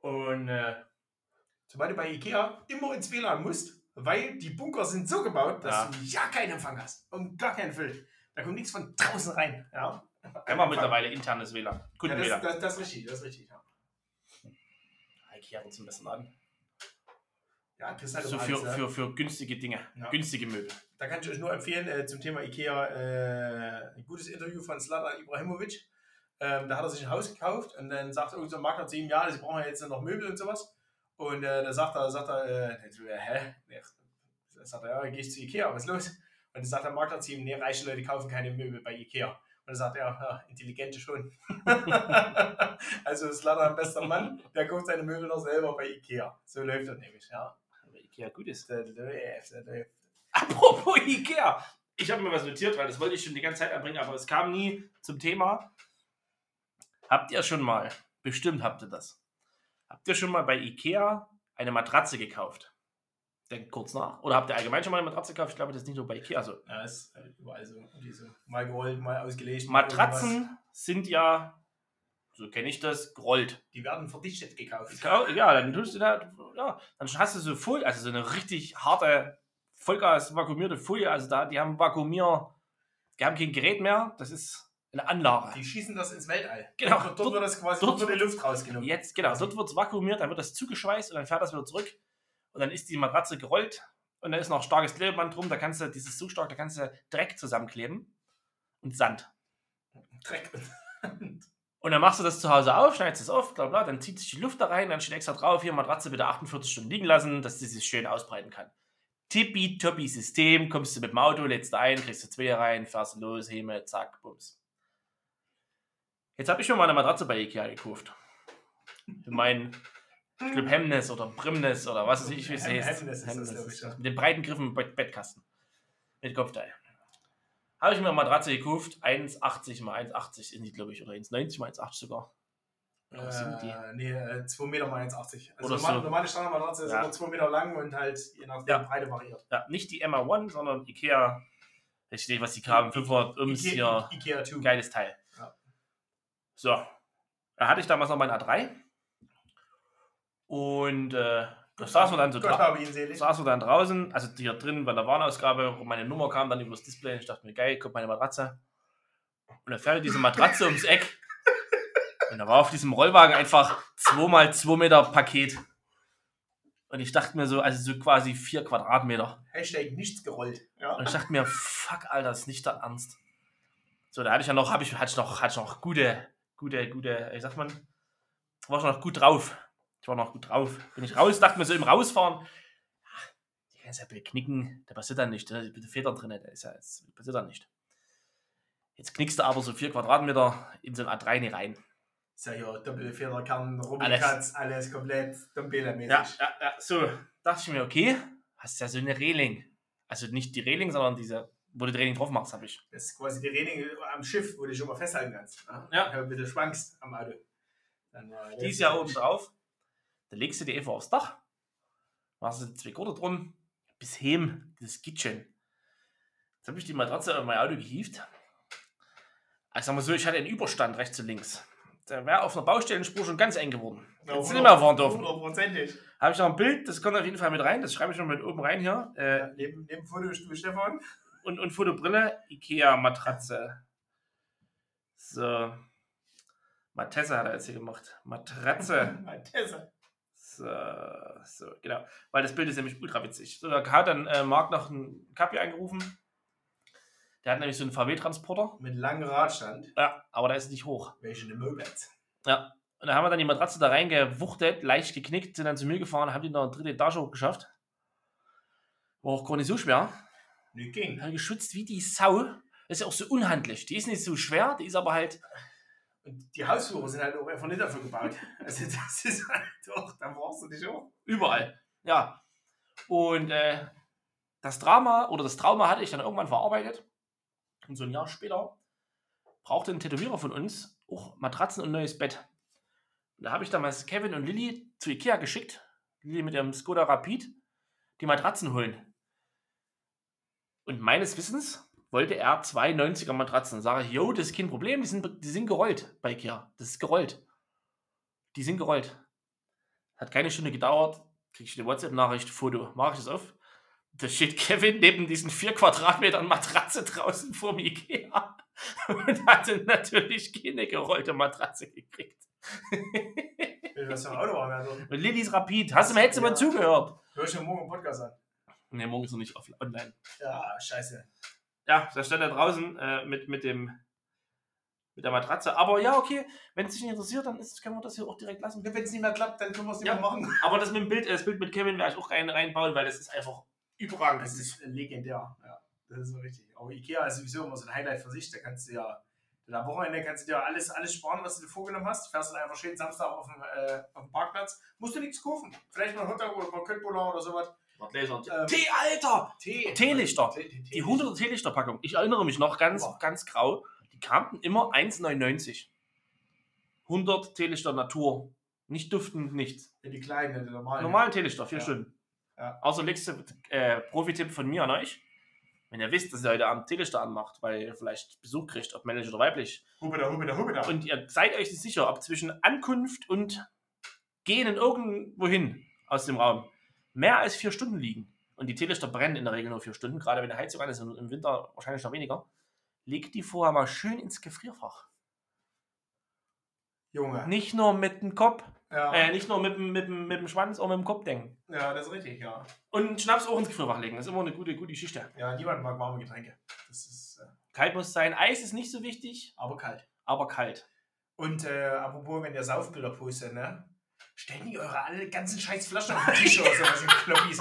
Und äh, Zumal du bei Ikea immer ins WLAN musst, weil die Bunker sind so gebaut, dass Ja. du ja keinen Empfang hast. Und gar keinen Film. Da kommt nichts von draußen rein. Ja, wir haben mittlerweile internes WLAN. Ja, Kunden das, WLAN. das, das ist richtig, das ist richtig. Ja, Ikea wird zum besten an. ja kriegst halt So für, alles, für, für günstige Dinge. Ja. Günstige Möbel. Da kann ich euch nur empfehlen, äh, zum Thema Ikea, äh, ein gutes Interview von Slatan Ibrahimovic. Ähm, da hat er sich ein Haus gekauft und dann sagt unser Makler zu ihm, ja, sie brauchen ja jetzt noch Möbel und sowas. Und äh, da sagt er, sagt er, äh, hä? Nee, da sagt er, ja, gehe ich zu Ikea, was ist los? Und dann sagt der Makler zu ihm, nee, reiche Leute kaufen keine Möbel bei Ikea. Und dann sagt er, ja, intelligente schon. also Slatan, bester Mann, der kauft seine Möbel noch selber bei Ikea. So läuft das nämlich, ja. Aber Ikea gut ist. Das läuft, das läuft. Apropos Ikea. Ich habe mir was notiert, weil das wollte ich schon die ganze Zeit anbringen, aber es kam nie zum Thema. Habt ihr schon mal, bestimmt habt ihr das, habt ihr schon mal bei Ikea eine Matratze gekauft? Denkt kurz nach. Oder habt ihr allgemein schon mal eine Matratze gekauft? Ich glaube, das ist nicht nur bei Ikea so. Ja, ist halt überall so. so. Mal gerollt, mal ausgelegt. Matratzen sind ja, so kenne ich das, gerollt. irgendwas. Die werden verdichtet gekauft. Ja, dann tust du da, ja, dann hast du so Folie, also so eine richtig harte, Vollgas vakuumierte Folie. Also da, die haben Vakuumier, die haben kein Gerät mehr, das ist eine Anlage. Die schießen das ins Weltall. Genau. Dort, dort wird das quasi dort dort wird die Luft rausgenommen. Jetzt, genau, dort wird es vakuumiert, dann wird das zugeschweißt und dann fährt das wieder zurück. Und dann ist die Matratze gerollt und dann ist noch starkes Klebeband drum, da kannst du, dieses so stark, da kannst du Dreck zusammenkleben und Sand. Dreck. Und dann machst du das zu Hause auf, schneidest es auf, bla bla, dann zieht sich die Luft da rein, dann steht extra drauf, hier Matratze bitte 48 Stunden liegen lassen, dass sie sich schön ausbreiten kann. tippitoppi System, kommst du mit dem Auto, lädst du ein, kriegst du zwei rein, fährst los, Heme, zack, bums. Jetzt habe ich mir mal eine Matratze bei Ikea gekauft. Für meinen, ich glaube Hemnes oder Brimnes oder was weiß ich, wie es heißt. Hemnes ist das, Hemnes glaub ich, ist ja. das. Mit den breiten Griffen Bett- Bettkasten. Mit Kopfteil. Habe ich mir eine Matratze gekauft, 1,80 mal 1,80 sind die, glaube ich, oder 1,90 mal 1,80 sogar. Ja, was sind die? Äh, nee, äh, 2 Meter mal 1,80. Also Oder normal, so. normale Standardmatratze ist Ja. immer 2 Meter lang und halt je nach Ja. der Breite variiert. Ja, nicht die Emma One, sondern Ikea. Ich nicht, was die haben. 500 Ums hier. Ikea, Ikea 2. Geiles Teil. Ja. So. Da hatte ich damals noch mein A3. Und äh, da saßen wir dann so Gott habe ihn selig. saßen wir dann draußen, also hier drin bei der Warnausgabe, wo meine Nummer kam dann übers Display. Ich dachte mir, geil, guck meine Matratze. Und dann fährt diese Matratze ums Eck. Und da war auf diesem Rollwagen einfach 2x2 Meter Paket. Und ich dachte mir so, also so quasi 4 Quadratmeter. Hashtag nichts gerollt. Ja. Und ich dachte mir, fuck, Alter, das ist nicht der Ernst. So, da hatte ich ja noch, habe ich, hatte ich noch, hatte ich noch gute, gute, gute, wie sagt man, war ich noch gut drauf. Ich war noch gut drauf. Bin ich raus, dachte mir so im Rausfahren, ach, die kannst ja knicken, da passiert dann nicht, da ist der Feder drin, da ist ja, das passiert dann nicht. Jetzt knickst du aber so 4 Quadratmeter in so ein A3 nicht rein. Ist ja hier Doppelfederkern, Alles. Rubbelkatz, alles komplett Dompele-mäßig. Ja, ja, ja, so, dachte ich mir, okay, hast ja so eine Reling. Also nicht die Reling, sondern diese, wo du die Reling drauf machst, habe ich. Das ist quasi die Reling am Schiff, wo du dich schon mal festhalten kannst. ne? Ja. Wenn du schwankst am Auto. Dann, äh, Die ist ja oben drauf. Da legst du die einfach aufs Dach. Machst du zwei Gurte drum. Bis heim. Das geht schon. Jetzt habe ich die Matratze auf mein Auto gehievt. Also sagen wir so, ich hatte einen Überstand rechts und links. Der wäre auf einer Baustellenspur schon ganz eng geworden. Hättest du nicht mehr fahren dürfen. Hundertprozentig. Habe ich noch ein Bild, das kommt auf jeden Fall mit rein. Das schreibe ich noch mit oben rein hier. Äh, Ja, neben, neben Fotostuhl Stefan. und, und Fotobrille, Ikea-Matratze. So. Matesse hat er jetzt hier gemacht. Matratze. Matesse. So, so, genau. Weil das Bild ist nämlich ultra witzig. So, da hat dann äh, Marc noch einen Kapi angerufen. Der hat nämlich so einen VW-Transporter. Mit langem Radstand. Ja, aber der ist nicht hoch. Welche eine Moped. Ja. Und da haben wir dann die Matratze da reingewuchtet, leicht geknickt, sind dann zu mir gefahren, haben die noch eine dritte Etage hochgeschafft. War auch gar nicht so schwer. Nee, ging. Hat geschützt wie die Sau. Das ist ja auch so unhandlich. Die ist nicht so schwer, die ist aber halt. Und die Hausflure sind halt auch einfach nicht dafür gebaut. Also das ist halt doch, da brauchst du dich auch. Überall. Ja. Und äh, das Drama oder das Trauma hatte ich dann irgendwann verarbeitet. Und so ein Jahr später brauchte ein Tätowierer von uns auch Matratzen und ein neues Bett. Und da habe ich damals Kevin und Lilly zu Ikea geschickt. Lilly mit dem Skoda Rapid, die Matratzen holen. Und meines Wissens wollte er zwei 90er Matratzen. Sage ich, yo, das ist kein Problem, die sind, die sind gerollt bei Ikea. Das ist gerollt. Die sind gerollt. Hat keine Stunde gedauert, kriege ich eine WhatsApp-Nachricht, Foto, mache ich das auf. Da steht Kevin neben diesen vier Quadratmetern Matratze draußen vor dem Ikea und hatte natürlich keine gerollte Matratze gekriegt. Wenn das im Auto war, also, Und Lillys Rapid, hast du mir hättest du mal Ja. zugehört? hör ich ja morgen im Podcast an. Ne, morgen ist er nicht off online. Ja, scheiße. Ja, da stand er draußen äh, mit, mit dem mit der Matratze. Aber ja, okay, wenn es dich nicht interessiert, dann ist, können wir das hier auch direkt lassen. Wenn es nicht mehr klappt, dann können wir es nicht Ja. mehr machen. Aber das mit dem Bild, äh, das Bild mit Kevin werde ich auch rein, reinbauen, weil das ist einfach überragend. Das ist legendär. Ja, das ist so richtig. Aber Ikea ist sowieso immer so ein Highlight für sich. Da kannst du ja, am Wochenende kannst du dir alles, alles sparen, was du dir vorgenommen hast. Fährst dann einfach schön Samstag auf dem, äh, auf dem Parkplatz. Musst du nichts kaufen. Vielleicht mal ein Hotdog oder mal Köttbullar oder sowas. Ähm, Tee, Alter! Tee. Teelichter. Tee, Tee, Tee. Die 100er Teelichter-Packung. Ich erinnere mich noch ganz, Boah. ganz grau. Die kamen immer 1,99. 100 Teelichter Natur. Nicht duftend, nichts. Ja, die kleinen, die normalen. Normalen Teelichter, vier Ja. Stunden. Ja. Außer legst du äh, Profi-Tipp von mir an euch. Wenn ihr wisst, dass ihr heute Abend Teelichter anmacht, weil ihr vielleicht Besuch kriegt, ob männlich oder weiblich, Hube da, hube da, hube da. und ihr seid euch nicht sicher, ob zwischen Ankunft und Gehen in irgendwo hin aus dem Raum mehr als vier Stunden liegen und die Teelichter brennen in der Regel nur vier Stunden, gerade wenn die Heizung an ist und im Winter wahrscheinlich noch weniger, legt die vorher mal schön ins Gefrierfach. Junge. Nicht nur mit dem Kopf, Ja. äh, nicht nur mit, dem- mit, mit dem Schwanz, auch mit dem Kopf denken. ja, das ist richtig, ja. Und Schnaps auch ins Gefrierfach legen, das ist immer eine gute, gute Geschichte. Ja, niemand mag warme Getränke. Das ist äh, Kalt muss sein, Eis ist nicht so wichtig, aber kalt. aber kalt. Und äh, apropos, wenn ihr Saufbilder postet, ne? Stellt nicht eure alle ganzen scheiß Flaschen auf den Tisch oder sowas, ihr Kloppis.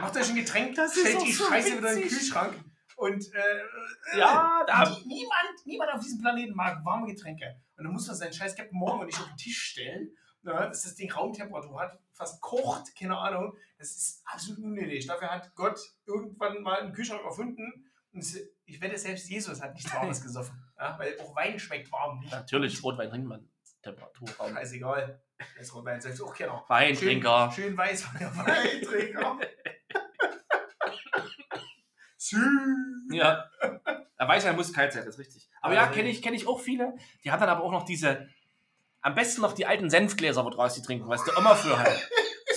Macht euch ein Getränk, Das stellt die so Scheiße wieder in den witzig. Kühlschrank und äh, Ja, da- nie, niemand, niemand auf diesem Planeten mag warme Getränke. Und dann muss man seinen scheiß Captain Morgan nicht auf den Tisch stellen, ne, dass das Ding Raumtemperatur hat, fast kocht, keine Ahnung. Das ist absolut unnötig. Dafür hat Gott irgendwann mal einen Kühlschrank erfunden. Und ich wette, selbst Jesus hat nichts Warmes gesoffen. Ja, weil auch Wein schmeckt warm. Nicht Natürlich, Rotwein trinkt man. Temperaturraum. Scheißegal. Das Rotwein selbst auch keiner. Weintrinker. Schön, schön weiß von der Weintrinker. Ja. Er weiß, er muss kalt sein, das ist richtig. Aber ja, Also- kenne ich, kenn ich auch viele. Die haben dann aber auch noch diese, am besten noch die alten Senfgläser, wo draus die trinken, was der Oma für hat.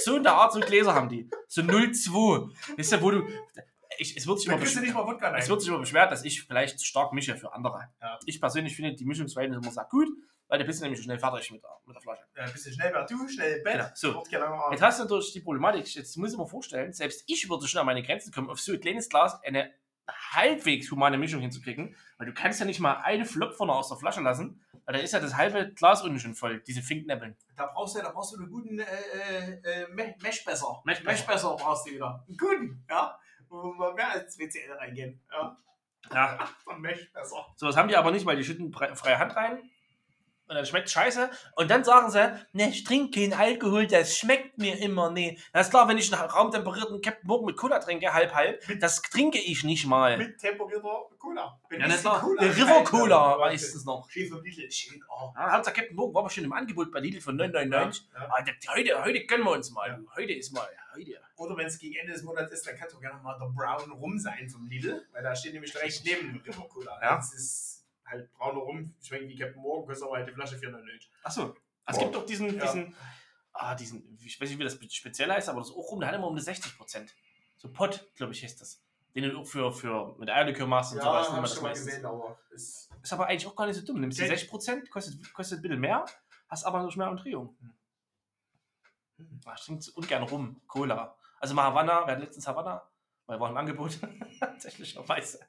So in der Art, so Gläser haben die. So 0,2. Weißt du, wo du. Ich, es, wird sich immer du rein. es wird sich immer beschwert, dass ich vielleicht zu stark mische für andere. Ja. Ich persönlich finde die Mischungsverhältnisse immer sehr gut, weil du bist nämlich schnell fertig mit der, mit der Flasche. Ja, ein bisschen schnell wär du, schnell Bett. Genau, so. Jetzt hast du natürlich die Problematik, jetzt muss ich mir vorstellen, selbst ich würde schon an meine Grenzen kommen, auf so ein kleines Glas eine halbwegs humane Mischung hinzukriegen, weil du kannst ja nicht mal eine Flop vorne aus der Flasche lassen, weil da ist ja das halbe Glas unten schon voll, diese Finknäppeln. Da brauchst du, da brauchst du einen guten äh, äh, äh, Me- Meshbesser. Meshbesser. Meshbesser brauchst du wieder. Einen guten, ja. Wo wir mehr als WCL reingehen. Ja. Ja, Von Meshbesser. so was haben die aber nicht, weil die schütten freie Hand rein und dann schmeckt scheiße und dann sagen sie, ne, ich trinke keinen Alkohol, das schmeckt mir immer, nee. Das ist klar, wenn ich einen raumtemperierten Captain Morgan mit Cola trinke, halb halb, das trinke ich nicht mal. Mit temperierter Cola. Wenn Ja, das ist. Cola Der River Cola meistens noch. Schön vom Lidl. Schön, oh. Ja, Hauptsache Captain Morgan war aber schon im Angebot bei Lidl von 9,99. Ja. Ah, das- heute, heute gönnen wir uns mal. Ja. Heute ist mal. Heute. Oder wenn es gegen Ende des Monats ist, dann kann es auch gerne mal der Brown Rum sein vom Lidl. Weil da steht nämlich direkt neben River Cola. Ja. Das ist halt brauner Rum. Schmeckt wie Captain Morgan, kostet aber halt die Flasche 4,99. Achso. Es gibt doch diesen, Ja. diesen, ah, diesen, ich weiß nicht, wie das speziell heißt, aber das ist auch rum, der hat immer um die 60 Prozent. So Pot, glaube ich, heißt das. Den du auch für, für mit Eierlikör machst und Ja, sowas. hab ich das schon mal meistens. gesehen, aber ist Ist aber eigentlich auch gar nicht so dumm. Nimmst Ja. 60 Prozent, kostet, kostet ein bisschen mehr, hast aber noch mehr Umdrehung. Hm. Ach, ich trinke ungern rum, Cola. Also mal Havanna, wir hatten letztens Havanna, weil war im Angebot. Tatsächlicherweise.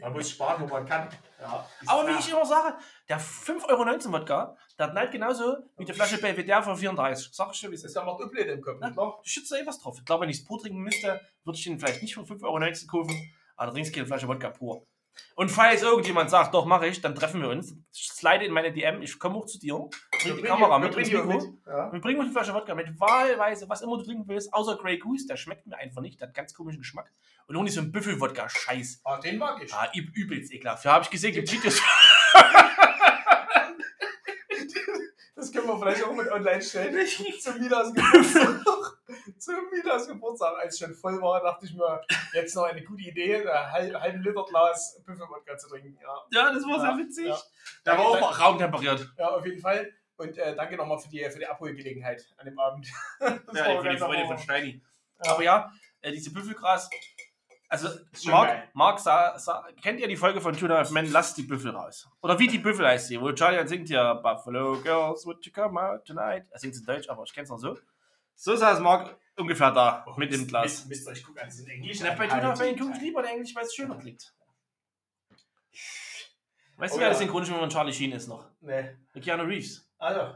Man muss sparen, wo man kann. Ja, Aber wie ich immer sage, der 5,19 Euro Wodka, der knallt genauso wie die Flasche Belvedere für 34. Sag ich dir, wie es ist. ist ja noch Üble im Kopf, wahr? Du schützt da eh was drauf. Ich glaube, wenn ich es pur trinken müsste, würde ich den vielleicht nicht für 5,19 Euro kaufen, aber da trinkst du keine Flasche Wodka pur. Und falls irgendjemand sagt, doch, mache ich, dann treffen wir uns. Slide in meine DM, ich komme hoch zu dir, bring die Kamera wir- mit wir Mikro. mit. Ja. Wir bringen uns die Flasche Wodka mit, wahlweise, was immer du trinken willst, außer Grey Goose, der schmeckt mir einfach nicht, der hat ganz komischen Geschmack. Und nicht so ein Büffel-Wodka-Scheiß. Ah, den mag ich. Ah, üb- übelst ekelhaft. Ja, habe ich gesehen, gibt Videos. Das können wir vielleicht auch mit online stellen. Zum Midas Geburtstag. Zum Midas Geburtstag, als es schon voll war, dachte ich mir, jetzt noch eine gute Idee, ein halb, halben Liter Glas Büffelwodka zu trinken. Ja, Ja, das war Ja, sehr witzig. ja. Der war auch raumtemperiert. ja, auf jeden Fall. Und äh, danke nochmal für die, für die Abholgelegenheit an dem Abend. Ja, für die Freude von Steini. Ja. Aber ja, äh, diese Büffelgras. Also. Mark, Mark sa, sa, kennt ihr die Folge von Two and a Half Men, Lasst die Büffel raus? Oder wie die Büffel heißt sie, wo Charlie dann singt ja Buffalo Girls, would you come out tonight? Er singt es in Deutsch, aber ich kenn's noch so. So saß Mark ungefähr da Oh, mit dem Glas. Mist, Mist, ich gucke alles in Englisch. Na, bei Two and a Half Men gucke ich lieber in Englisch, weil es schöner klingt. Weißt du, Oh wer ja. das Synchronstimme von Charlie Sheen ist noch? Nee. Keanu Reeves. Also,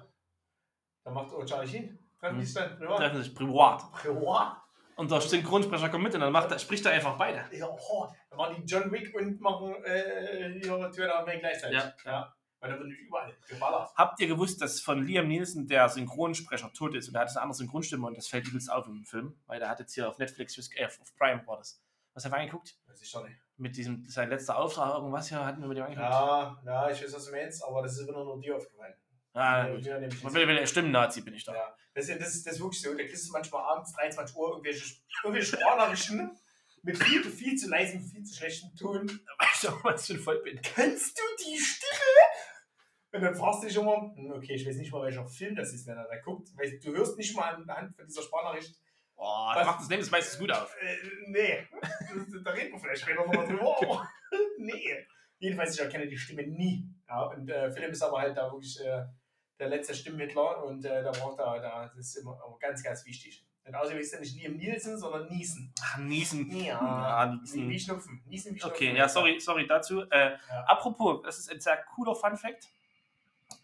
da macht Sheen. Treffen die sich dann privat? Treffen sich privat. Privat? Und der Synchronsprecher kommt mit und dann macht er, spricht er einfach beide. Ja, oh, da machen die John Wick und machen äh, ihre Twitter gleichzeitig. Ja, ja. Weil da wird nämlich überall geballert. Habt ihr gewusst, dass von Liam Nielsen der Synchronsprecher tot ist und er hat eine andere Synchronstimme und das fällt übelst auf im Film, weil der hat jetzt hier auf Netflix, äh, auf Prime war das. Was haben wir angeguckt? Weiß ich doch nicht. Mit diesem, sein letzter Auftrag, irgendwas hier hatten wir mit dem angeguckt. Ja, ja, ich weiß, was du meinst, aber das ist wieder nur dir aufgefallen. Ah, Ja, will, will, Stimmen-Nazi bin ich da. Ja, das, ist- das, ist, das ist wirklich so. Da kriegst du manchmal abends 23 Uhr irgendwelche, irgendwelche Sprachnachrichten mit viel, viel zu leisem, viel zu schlechtem Ton. Weißt du, auch, was ich voll bin? Kennst du die Stimme? Und dann fragst du dich immer, hm, okay, ich weiß nicht mal, welcher Film das ist, wenn er da guckt. Weil du hörst nicht mal anhand von dieser Sprachnachricht, Boah, Was? das macht das Leben meistens gut auf. Äh, nee, da reden wir vielleicht später nochmal drüber. Aber nee. Jedenfalls, ich erkenne die Stimme nie. Ja, und äh, Philipp ist aber halt da wirklich äh, der letzte Stimmmittler und äh, da braucht er, da, das ist immer ganz, ganz wichtig. Und außerdem ist er nicht Nielsen, sondern Niesen. Ach, Niesen. Ja, Ja, Niesen. wie Schnupfen. Niesen wie Schnupfen. Okay, ja, sorry, sorry dazu. Äh, Ja. Apropos, das ist ein sehr cooler Fun Fact.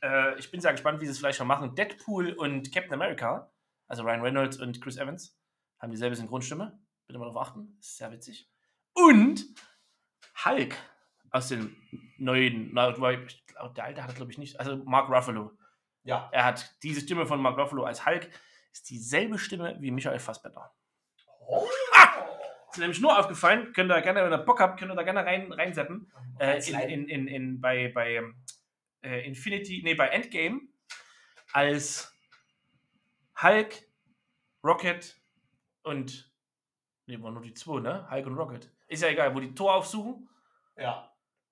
Äh, ich bin sehr gespannt, wie sie es vielleicht noch machen. Deadpool und Captain America, also Ryan Reynolds und Chris Evans, haben dieselbe Synchronstimme. Bitte mal darauf achten. Ist sehr witzig. Und Hulk aus den neuen, na, der alte hat glaube ich nicht, also Mark Ruffalo. Ja. Er hat diese Stimme von Mark Ruffalo als Hulk, ist dieselbe Stimme wie Michael Fassbender. Oh. Ist mir nämlich nur aufgefallen, könnt ihr gerne, wenn ihr Bock habt, könnt ihr da gerne rein, reinseppen. Äh, in, in, in, in, bei, bei äh, Infinity, nee, bei Endgame als Hulk, Rocket und, nee, waren nur die zwei, ne? Hulk und Rocket. Ist ja egal, wo die Tor aufsuchen, Ja.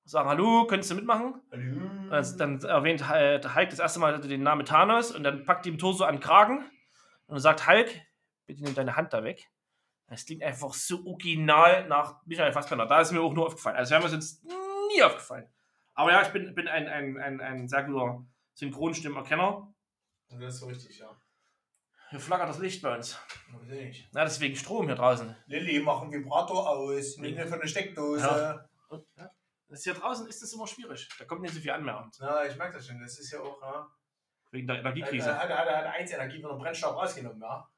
Sagen Hallo, könntest du mitmachen? Hallo. Dann erwähnt äh, Hulk das erste Mal den Namen Thanos und dann packt ihm Tor so an den Kragen und sagt Hulk, bitte nimm deine Hand da weg. Das klingt einfach so original nach Michael Fassbender. Da ist mir auch nur aufgefallen. Also wäre mir sonst nie aufgefallen. Aber ja, ich bin, bin ein, ein, ein, ein sehr guter Synchronstimmerkenner. Das ist so richtig, ja. Hier flackert das Licht bei uns. Weiß ich nicht. Na, deswegen Strom hier draußen. Lilly, mach einen Vibrator aus. Nimm von der Steckdose. Und, ja, das hier draußen ist das immer schwierig. Da kommt nicht so viel an mehr. Und Na, ich merke das schon. Das ist ja auch, ja. wegen der Hat, Energiekrise. hat, hat, hat eins Energie von dem Brennstoff rausgenommen, ja.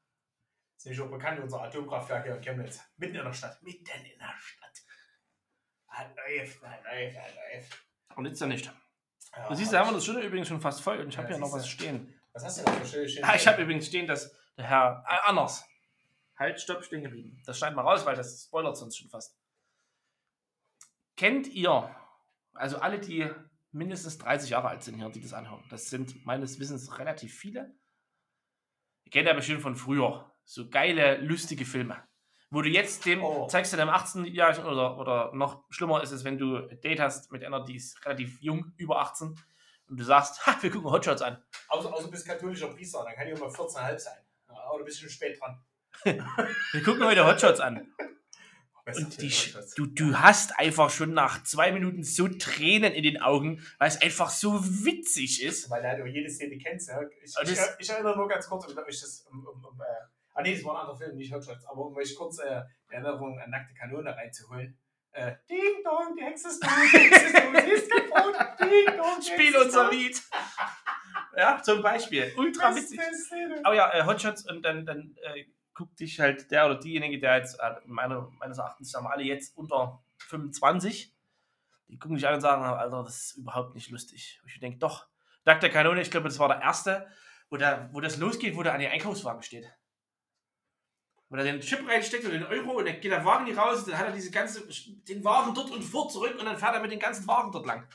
ist nämlich auch bekannt, unser Atomkraftwerk hier in Chemnitz. Mitten in der Stadt. Mitten in der Stadt. Halt läuft, halt läuft, halt läuft. Und jetzt ja nicht. Ja, Du siehst, da haben wir das Schöne übrigens schon fast voll und ich habe Ja, hier noch was stehen. Was hast du denn da für Ah, ich habe übrigens stehen, dass der Herr äh, anders. Halt, stopp, stehen geblieben. Das schneiden wir raus, weil das spoilert sonst schon fast. Kennt ihr, also alle, die mindestens 30 Jahre alt sind hier, die das anhören, das sind meines Wissens relativ viele. Ihr kennt ja bestimmt von früher so geile, lustige Filme. Wo du jetzt dem, Oh. zeigst du dem 18-Jährigen oder, oder noch schlimmer ist es, wenn du ein Date hast mit einer, die ist relativ jung, über 18, und du sagst, ha, wir gucken Hotshots an. Außer, außer du bist katholischer Priester, dann kann die immer 14,5 sein. Ja, oder bist du schon spät dran. Wir gucken heute Hotshots an. Und die, du, du hast einfach schon nach zwei Minuten so Tränen in den Augen, weil es einfach so witzig ist. Weil du jede Szene kennst. Ja. Ich, ich, das- ich erinnere nur ganz kurz, um euch das. Um, um, um, äh, ah, nee, das war ein anderer Film, nicht Hotshots. Aber um euch kurz äh, die Erinnerung an nackte Kanone reinzuholen. Äh, Ding Dong, die Hexe ist tot, die Hexe ist tot, sie ist kaputt. Ding Dong, Spiel unser. Lied. Ja, zum Beispiel. Ultra witzig. Aber ja, äh, Hotshots und dann, dann äh, guckt dich halt der oder diejenige, der jetzt, äh, meiner, meines Erachtens haben wir alle jetzt unter 25, die gucken dich an und sagen, Alter, das ist überhaupt nicht lustig. Und ich denke, doch, Tag der Kanone, ich glaube, das war der erste, wo, der, wo das losgeht, wo der an den Einkaufswagen steht. Wo er den Chip reinsteckt und den Euro und dann geht der Wagen nicht raus, dann hat er diese ganze, den Wagen dort und vor zurück und dann fährt er mit den ganzen Wagen dort lang.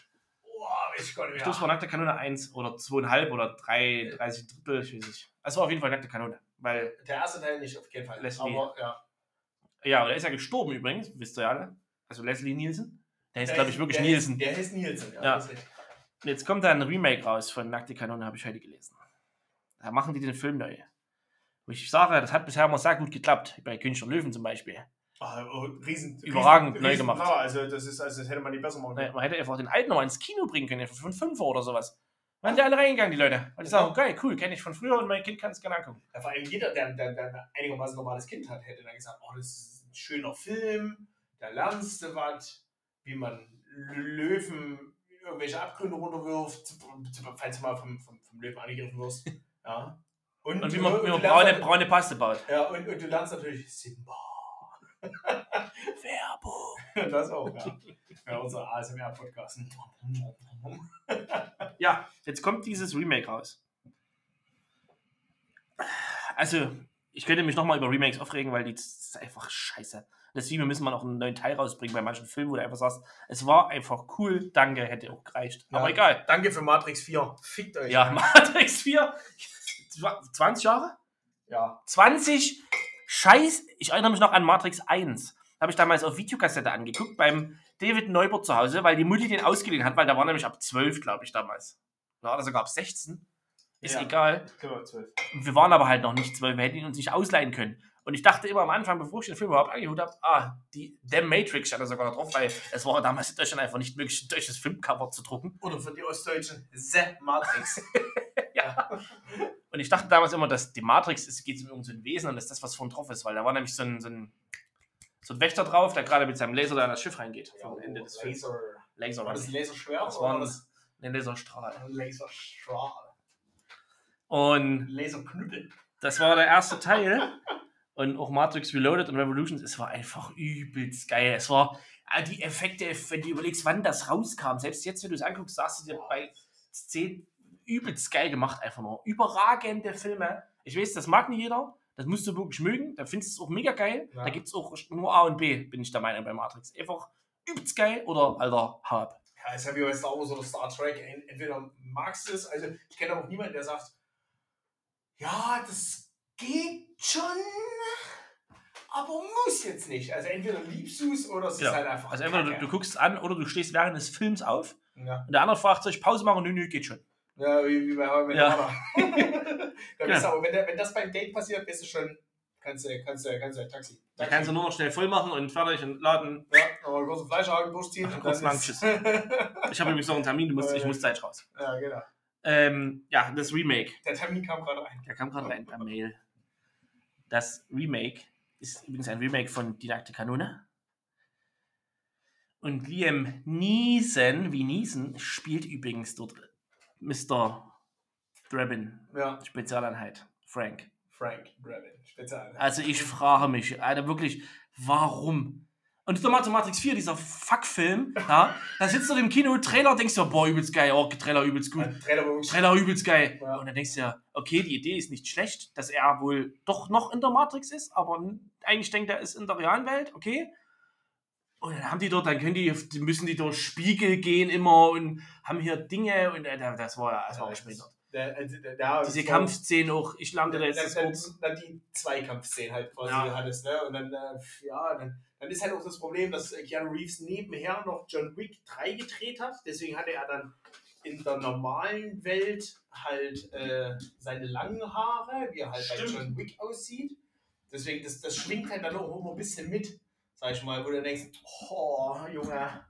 Boah, weiß ich gar nicht Ich glaube, es mehr. war nackte Kanone 1 oder 2,5 oder 3, 30 Drittel, ich weiß nicht. Es war auf jeden Fall nackte Kanone. Weil, Der erste Teil nicht, auf jeden Fall. Leslie. Aber ja. ja, und er ist ja gestorben übrigens, wisst ihr ja alle. Also Leslie Nielsen. Der ist, glaube ich, wirklich der Nielsen. Ist, der ist Nielsen, ja. Ja. Und jetzt kommt da ein Remake raus von Nackte Kanone, habe ich heute gelesen. Da machen die den Film neu. Wo ich sage, das hat bisher immer sehr gut geklappt. Bei König der Löwen zum Beispiel. Ah, oh, riesen, Überragend riesen, neu riesen, gemacht. Ja, also das ist, also das hätte man nicht besser machen Ne, können. Man hätte einfach den alten nochmal ins Kino bringen können, von 5 oder sowas. Waren die alle reingegangen, die Leute. Weil die sagen, geil, cool, kenne ich von früher und mein Kind kann es gerne angucken. Ja, vor allem jeder, der, der, der ein einigermaßen normales Kind hat, hätte dann gesagt, oh, das ist ein schöner Film, da lernst du was, wie man Löwen irgendwelche Abgründe runterwirft, falls du mal vom, vom, vom Löwen angegriffen wirst. Ja. Und wie du- man, wie man braune, nat- braune Paste baut. Ja, und, und du lernst natürlich Simba. Werbung. Das auch, ja. Ja, unser ASMR-Podcast. Ja, jetzt kommt dieses Remake raus. Also, ich könnte mich nochmal über Remakes aufregen, weil die das ist einfach scheiße. Deswegen müssen wir noch einen neuen Teil rausbringen bei manchen Filmen, wo du einfach sagst, es war einfach cool, danke, hätte auch gereicht. Ja. Aber egal. Danke für Matrix 4. Fickt euch. Ja, Matrix 4, 20 Jahre? Ja. 20? Scheiß, ich erinnere mich noch an Matrix 1. Habe ich damals auf Videokassette angeguckt beim David Neubert zu Hause, weil die Mutti den ausgeliehen hat, weil der war nämlich ab 12, glaube ich, damals. Oder war der sogar ab 16? Ist Ja. egal. Genau, 12. Wir waren aber halt noch nicht 12, wir hätten ihn uns nicht ausleihen können. Und ich dachte immer am Anfang, bevor ich den Film überhaupt angeholt habe, ah, die The Matrix stand da sogar noch drauf, weil es war damals in Deutschland einfach nicht möglich, ein deutsches Filmcover zu drucken. Oder für die Ostdeutschen The Matrix. Und ich dachte damals immer, dass die Matrix ist, geht um so ein Wesen und das ist das, was vorn drauf ist, weil da war nämlich so ein, so ein, so ein Wächter drauf, der gerade mit seinem Laser da in das Schiff reingeht. vom Ende des Films. Laser. Laser War das ein Laserschwert? Das war ein, das ein Laserstrahl. ein Laserstrahl? Und Laserknüppel. das war der erste Teil. Und auch Matrix Reloaded und Revolutions, es war einfach übelst geil. Es war äh, die Effekte, wenn du überlegst, wann das rauskam. Selbst jetzt, wenn du es anguckst, sagst du dir bei 10 übelst geil gemacht, einfach nur. Überragende Filme. Ich weiß, das mag nicht jeder. Das musst du wirklich mögen. Da findest du es auch mega geil. Ja. Da gibt es auch nur A und B, bin ich der Meinung, bei Matrix. Einfach übelst geil oder alter Hab. Ja, ist ja wie bei Star Wars oder Star Trek. Ent- Entweder magst du es, also ich kenne auch niemanden, der sagt, ja, das geht schon, aber muss jetzt nicht. Also entweder liebst du es oder es Ja. ist halt einfach. Also entweder du, du guckst an oder du stehst während des Films auf Ja, und der andere fragt sich, Pause machen, nö, nö, geht schon. Ja wie, wie bei How I Ja. Ja. aber, wenn, der, wenn das beim Date passiert, bist du schon, kannst du, kannst du, kannst du ein Taxi. Da kannst du nur noch schnell voll machen und fertig und laden. Ja, aber einen Fleischhaken durchziehen und Kurz lang, tschüss. Ich habe übrigens noch einen Termin, du musst, ich muss Zeit raus. ja, genau. Ähm, ja, das Remake. Der Termin kam gerade rein. Der kam gerade rein per Mail. Das Remake ist übrigens ein Remake von Die nackte Kanone. Und Liam Neeson, wie Neeson, spielt übrigens dort Mr. Drabin, Ja, Spezialeinheit, Frank. Frank Brevin, Spezial. Also ich frage mich, Alter, wirklich, warum? Und der Mat- Matrix 4, dieser Fuck-Film, ja, da sitzt du im Kino, Trailer, denkst du, boah, übelst geil, oh, Trailer übelst gut. Ein Trailer, Trailer übelst geil. Ja. Und dann denkst du ja, okay, die Idee ist nicht schlecht, dass er wohl doch noch in der Matrix ist, aber eigentlich denkt er, ist in der realen Welt, okay. Und dann haben die dort, dann können die, müssen die durch Spiegel gehen immer und haben hier Dinge und äh, das war ja, das war. Der, also Diese so- Kampfszenen auch, ich lande da jetzt das dann, kurz. dann die Zweikampfszenen halt quasi Ja. hattest, ne? Und dann, äh, ja, dann, dann ist halt auch das Problem, dass äh, Keanu Reeves nebenher noch John Wick 3 gedreht hat. Deswegen hatte er dann in der normalen Welt halt äh, seine langen Haare, wie er halt Stimmt. bei John Wick aussieht. Deswegen, das, das schwingt halt dann auch immer ein bisschen mit, sag ich mal, wo du denkst, oh, Junge.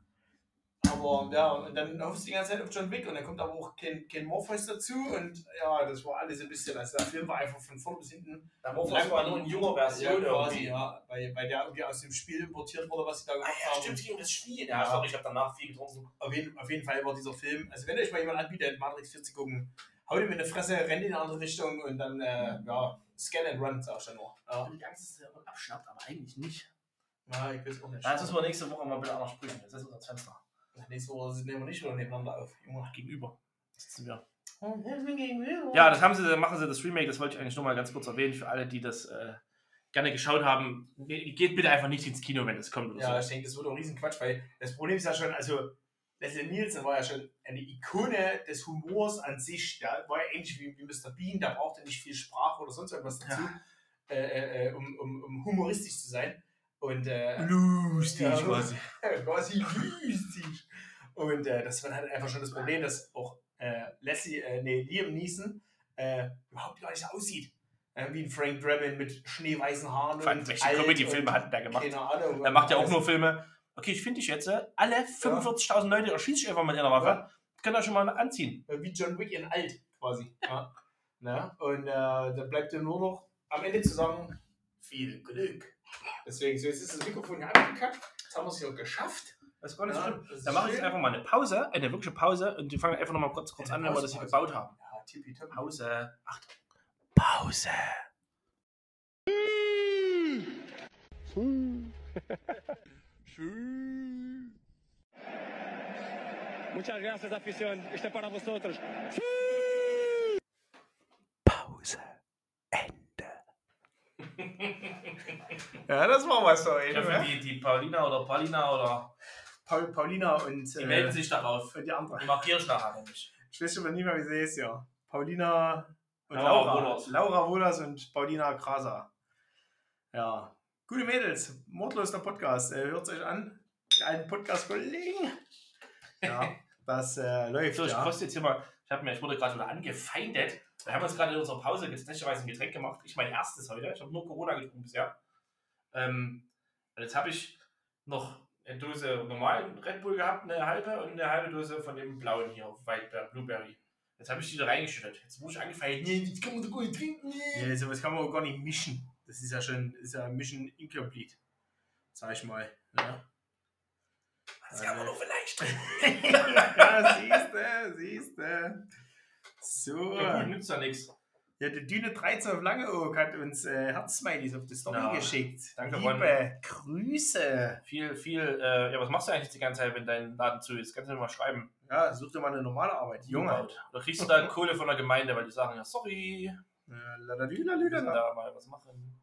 Aber ja, und dann hoffst du die ganze Zeit auf John Wick und dann kommt aber auch kein, kein Morpheus dazu und ja, das war alles ein bisschen, also der Film war einfach von vorn bis hinten. Da Ja, quasi, ja, weil, weil der irgendwie aus dem Spiel importiert wurde, was sie da Ah, gemacht ja, haben. stimmt, gegen das Spiel. Ja. Ja, sorry, ich habe danach viel getrunken. Auf jeden, auf jeden Fall war dieser Film, also wenn euch mal jemand anbietet, Matrix 4 zu gucken, haut ihm in die Fresse, rennt in eine andere Richtung und dann, äh, ja, scan and run, sag ich dann nur. Ja, Die Angst, dass er abschnappt, aber eigentlich nicht. Ja ich weiß auch nicht. Das müssen wir nächste Woche mal bitte anders sprechen. Das ist unser Fenster. Nächste Woche nehmen wir nicht wieder nebeneinander auf. Junge. Gegenüber sitzen wir. Ja, Ja, das haben sie, machen sie das Remake, das wollte ich eigentlich nur mal ganz kurz erwähnen für alle, die das äh, gerne geschaut haben. Ge- Geht bitte einfach nicht ins Kino, wenn das kommt oder Ja, ich so. denke, das wird auch ein Riesenquatsch, weil das Problem ist ja schon, also Leslie Nielsen war ja schon eine Ikone des Humors an sich. Der war ja ähnlich wie, wie Mr. Bean, der brauchte nicht viel Sprache oder sonst irgendwas dazu, äh, äh, äh, um, um, um humoristisch zu sein. Und äh, Lustig Ja. quasi. quasi lustig. Und äh, das war halt einfach schon das Problem, dass auch äh, Leslie, äh, nee, Liam Neeson äh, überhaupt gar nicht aussieht. Äh, wie ein Frank Drebin mit schneeweißen Haaren. Vor allem, und welche Comedy-Filme hat der gemacht? Keine Ahnung. Er macht ja auch nur Filme. Okay, ich finde dich jetzt, äh, alle 45.000 Leute erschieße ich einfach mit einer Waffe. Ja. Könnt ihr schon mal anziehen. Wie John Wick in alt, quasi. Ja. Na? Und dann bleibt dir nur noch am Ende zu sagen, viel Glück. Deswegen, so jetzt ist das Mikrofon hier abgekackt. Jetzt haben wir es ja geschafft. Das gar nicht Ja, schlimm. das Dann mache ich jetzt einfach mal eine Pause, eine wirkliche Pause und wir fangen einfach nochmal kurz, kurz Eine an, wenn wir das hier gebaut haben. Ja, tippitopp. Pause. Achtung. Pause. Muchas gracias, afición. Este para vosotros. Pause. Ende. Ja, das war was so. Ich hoffe, die, die Paulina oder Paulina oder Paul, Paulina und, die äh, melden sich darauf. und die andere. Die markiere ich nachher nämlich. Ich weiß schon mal nicht mehr, wie sie ist, ja. Paulina und Laura Laura. Wohlers. Laura Wohlers und Paulina Graser. Ja. Gute Mädels, mordlos der Podcast. Äh, Hört euch an. Die alten Podcast-Kollegen. Ja, das äh, läuft. So, ich ja. koste jetzt hier mal. Ich, hab mir, ich wurde gerade wieder angefeindet. Wir haben uns gerade in unserer Pause jetzt netterweise ein Getränk gemacht. Ich mein erstes heute. Ich habe nur Corona getrunken bisher. Ähm, jetzt habe ich noch eine Dose normalen Red Bull gehabt, eine halbe und eine halbe Dose von dem blauen hier, White Blueberry. Jetzt habe ich die da reingeschüttet. Jetzt wurde ich angefeindet. Nee, das kann man doch gar nicht trinken. Nee. Ja, sowas kann man auch gar nicht mischen. Das ist ja schon ist ja Mission Incomplete. Sag ich mal. Ja, Das kann man doch vielleicht. ja siehste, siehste. So. Ja, gut, nützt ja nichts. Ja, die Düne 13 auf Langeoog hat uns äh, Herzsmileys auf die Story Ja, geschickt. danke, Liebe Ron. Grüße. Viel, viel, äh, ja, was machst du eigentlich die ganze Zeit, wenn dein Laden zu ist? Kannst du mir mal schreiben. Ja, such dir mal eine normale Arbeit. Junge. Oder kriegst du da Kohle von der Gemeinde, weil die sagen, ja, sorry, Äh, ladadü, wir müssen ladadü. da mal was machen.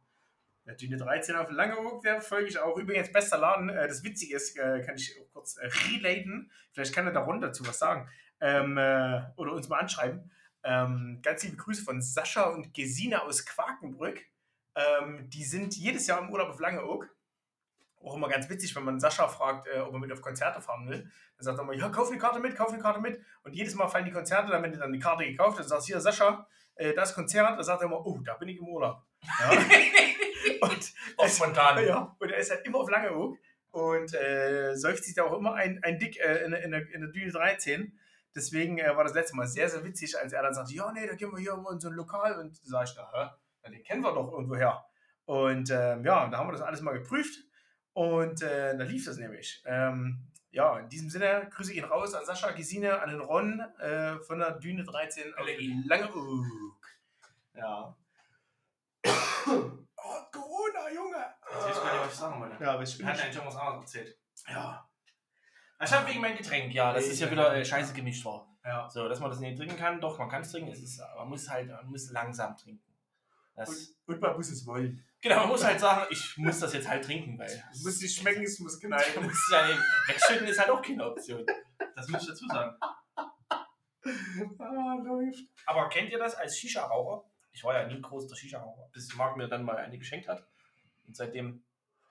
Ja, Düne 13 auf Langeoog, der folge ich auch. Übrigens, bester Laden. Äh, das Witzige ist, äh, kann ich kurz äh, relaten. Vielleicht kann er da runter dazu was sagen. Ähm, äh, oder uns mal anschreiben. Ähm, ganz liebe Grüße von Sascha und Gesine aus Quakenbrück. Ähm, die sind jedes Jahr im Urlaub auf Langeoog. Auch immer ganz witzig, wenn man Sascha fragt, äh, ob er mit auf Konzerte fahren will. Dann sagt er immer, ja, kauf eine Karte mit, kauf eine Karte mit. Und jedes Mal fallen die Konzerte, dann wenn du dann die Karte gekauft hast, sagst du, hier, Sascha, äh, das Konzert. Da sagt er immer, oh, da bin ich im Urlaub. Ja. und Auch spontan. ja, und er ist halt immer auf Langeoog und äh, säuft sich da auch immer ein, ein Dick äh, in, der- in, der, in der Düne 13. Deswegen äh, war das letzte Mal sehr, sehr witzig, als er dann sagte, ja, nee, da gehen wir hier in so ein Lokal. Und da sag ich, na, hä? Den kennen wir doch irgendwoher. Und ähm, ja, da haben wir das alles mal geprüft und äh, da lief das nämlich. Ähm, ja, in diesem Sinne, Grüße gehen raus an Sascha, Gesine, an den Ron äh, von der Düne 13 auf. Langeoog. Ja. oh, Corona, Junge! Jetzt weiß ich ich sagen wollte. Ja, aber ich hatte eigentlich irgendwas anderes erzählt. Ja. Ich habe wegen meinem Getränk, ja, das ist ja wieder äh, scheiße gemischt war. Ja. So, dass man das nicht trinken kann, doch, man kann es trinken, es ist, man muss halt, man muss langsam trinken. Und, und man muss es wollen. genau, man muss halt sagen, ich muss das jetzt halt trinken, weil Es muss nicht schmecken, es muss man knallen. muss ja nicht, wegschütten ist halt auch keine Option. Das muss ich dazu sagen. ah, läuft. Aber kennt ihr das als Shisha-Raucher? Ich war ja nie groß der Shisha-Raucher, bis Marc mir dann mal eine geschenkt hat. Und seitdem,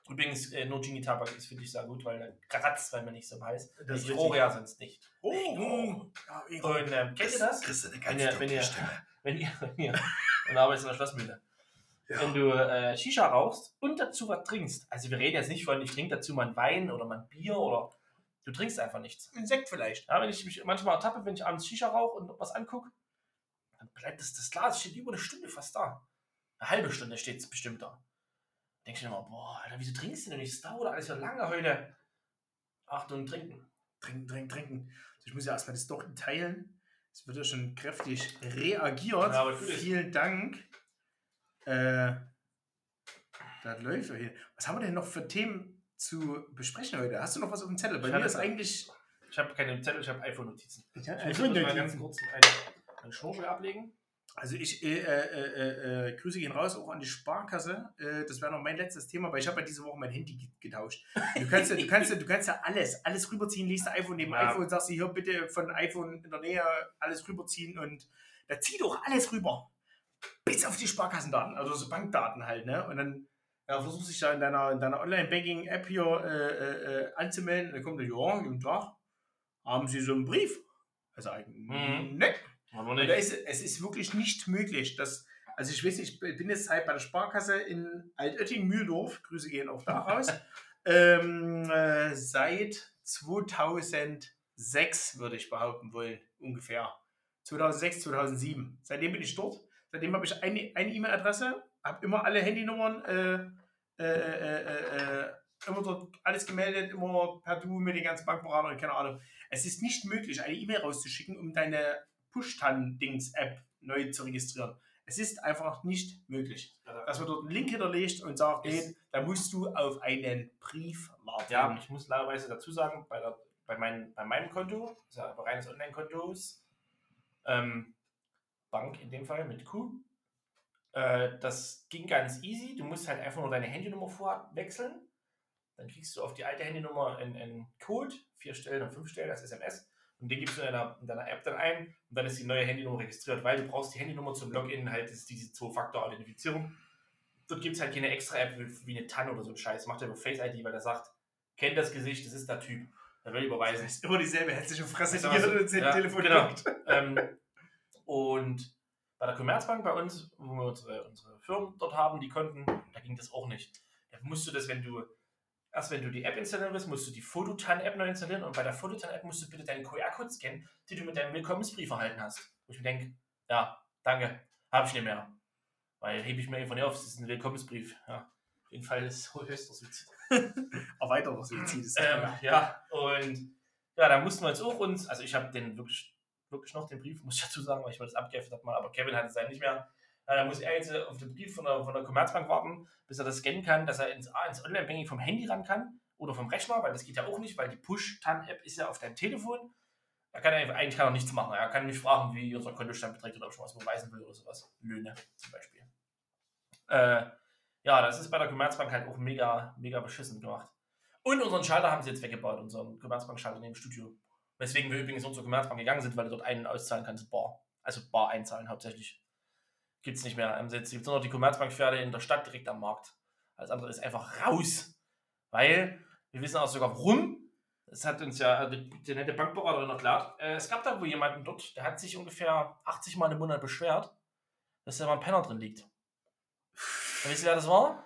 übrigens, äh, No Genie Tabak ist für dich sehr gut, weil der kratzt, weil man nicht so heiß. Das ist ich rohre ja sonst nicht. Oh, oh. Wie Und ähm, kennt ihr das? Kriegst du eine Wenn ganz ihr, wenn ihr, Stimme. wenn ihr, wenn ihr, arbeitest in der Schlossmühle. Ja. Wenn du äh, Shisha rauchst und dazu was trinkst, also wir reden jetzt nicht von, ich trinke dazu mal einen Wein oder mal ein Bier oder du trinkst einfach nichts. Insekt vielleicht. Ja, wenn ich mich manchmal ertappe, wenn ich abends Shisha rauche und was angucke, dann bleibt das, das Glas steht über eine Stunde fast da. Eine halbe Stunde steht es bestimmt da. Denke ich mir immer, boah, Alter, wieso trinkst du denn nicht? Das dauert alles so lange heute. Achtung, trinken. Trinken, trinken, trinken. Also ich muss ja erstmal das doch teilen. Es wird ja schon kräftig reagiert. Ja. Vielen Dank. Äh, das läuft doch hier. Was haben wir denn noch für Themen zu besprechen heute? Hast du noch was auf dem Zettel? Bei Ich mir ist eigentlich. Ich habe keine Zettel, ich habe iPhone-Notizen. Ja, Ich muss iPhone jetzt mal ganz kurz einen, einen Schnorchel ablegen. Also ich äh, äh, äh, äh, Grüße gehen raus auch an die Sparkasse. Äh, das wäre noch mein letztes Thema, weil ich habe ja diese Woche mein Handy ge- getauscht. Du kannst ja, du kannst ja, du kannst ja alles, alles rüberziehen, liest ein iPhone neben Ja. iPhone, sagst du hier bitte von iPhone in der Nähe alles rüberziehen und da zieh doch alles rüber. Bis auf die Sparkassendaten, also so Bankdaten halt, ne? Und dann ja, versuchst du dich da in deiner, in deiner Online-Banking-App hier äh, anzumelden. Und dann kommt der, ja, guten Tag. Haben Sie so einen Brief? Also, Mhm. ne. Aber da ist, es ist wirklich nicht möglich, dass, also ich weiß nicht, ich bin jetzt halt bei der Sparkasse in Altötting-Mühldorf, Grüße gehen auch da raus, ähm, äh, seit 2006 würde ich behaupten wollen, ungefähr. 2006, 2007. Seitdem bin ich dort. Seitdem habe ich eine eine E-Mail-Adresse, habe immer alle Handynummern, äh, äh, äh, äh, äh, immer dort alles gemeldet, immer per Du mit den ganzen Bankberatern, keine Ahnung. Es ist nicht möglich, eine E-Mail rauszuschicken, um deine Push-Tan-Dings-App neu zu registrieren. Es ist einfach nicht möglich. Dass man dort einen Link hinterlegt und sagt, nee, da musst du auf einen Brief warten. Ja, ich muss leiderweise dazu sagen, bei, der, bei, mein, bei meinem Konto, das ist ja ein reines Online-Kontos, ähm, Bank in dem Fall mit Q, äh, das ging ganz easy. Du musst halt einfach nur deine Handynummer vorwechseln. Dann kriegst du auf die alte Handynummer einen, einen Code, vier Stellen und fünf Stellen als SMS. Und den gibst du in deiner, in deiner App dann ein und dann ist die neue Handynummer registriert, weil du brauchst die Handynummer zum Login, halt das ist diese Zwei-Faktor-Authentifizierung. Dort gibt es halt keine extra App wie, eine TAN oder so ein Scheiß. Macht er über Face ID, weil er sagt, kennt das Gesicht, das ist der Typ. Der will Das überweisen. ist immer dieselbe hässliche Fresse, die Das jeder so- ja, Telefon genau. ähm, und bei der Commerzbank bei uns, wo wir unsere, unsere Firmen dort haben, die Konten, da ging das auch nicht. Da musst du das, wenn du, erst wenn du die App installieren willst, musst du die Fototan-App neu installieren und bei der Fototan-App musst du bitte deinen QR-Code scannen, die du mit deinem Willkommensbrief erhalten hast. Wo ich mir denke, ja, danke, habe ich nicht mehr. Weil hebe ich mir einfach nicht auf, es ist ein Willkommensbrief. Ja, auf jeden Fall ist höchster Suizid. Erweiterter Suizid ist Ähm, ja, und ja, da mussten wir jetzt auch uns, also ich habe den wirklich, wirklich noch den Brief, muss ich dazu sagen, weil ich mir das abgeheftet habe mal, aber Kevin hatte seinen nicht mehr. Ja, da muss er jetzt auf den Brief von der, von der Commerzbank warten, bis er das scannen kann, dass er ins, ins Online-Banking vom Handy ran kann oder vom Rechner, weil das geht ja auch nicht, weil die Push-TAN-App ist ja auf deinem Telefon. Da kann er eigentlich kann er nichts machen. Er kann nicht fragen, wie unser Kontostand beträgt oder ob ich was beweisen will oder sowas. Löhne zum Beispiel. Äh, ja, das ist bei der Commerzbank halt auch mega, mega beschissen gemacht. Und unseren Schalter haben sie jetzt weggebaut, unseren Commerzbank-Schalter neben dem Studio. Weswegen wir übrigens zur Commerzbank gegangen sind, weil du dort einen auszahlen kannst, Bar. Also Bar einzahlen hauptsächlich. Gibt es nicht mehr. Ähm, Jetzt gibt es nur noch die Commerzbank-Pferde in der Stadt direkt am Markt. Alles andere ist einfach raus. Weil, wir wissen auch sogar warum. Das hat uns ja die, nette Bankberaterin erklärt. Äh, es gab da wohl jemanden dort, der hat sich ungefähr 80 Mal im Monat beschwert, dass da mal ein Penner drin liegt. Und wisst ihr, wer das war?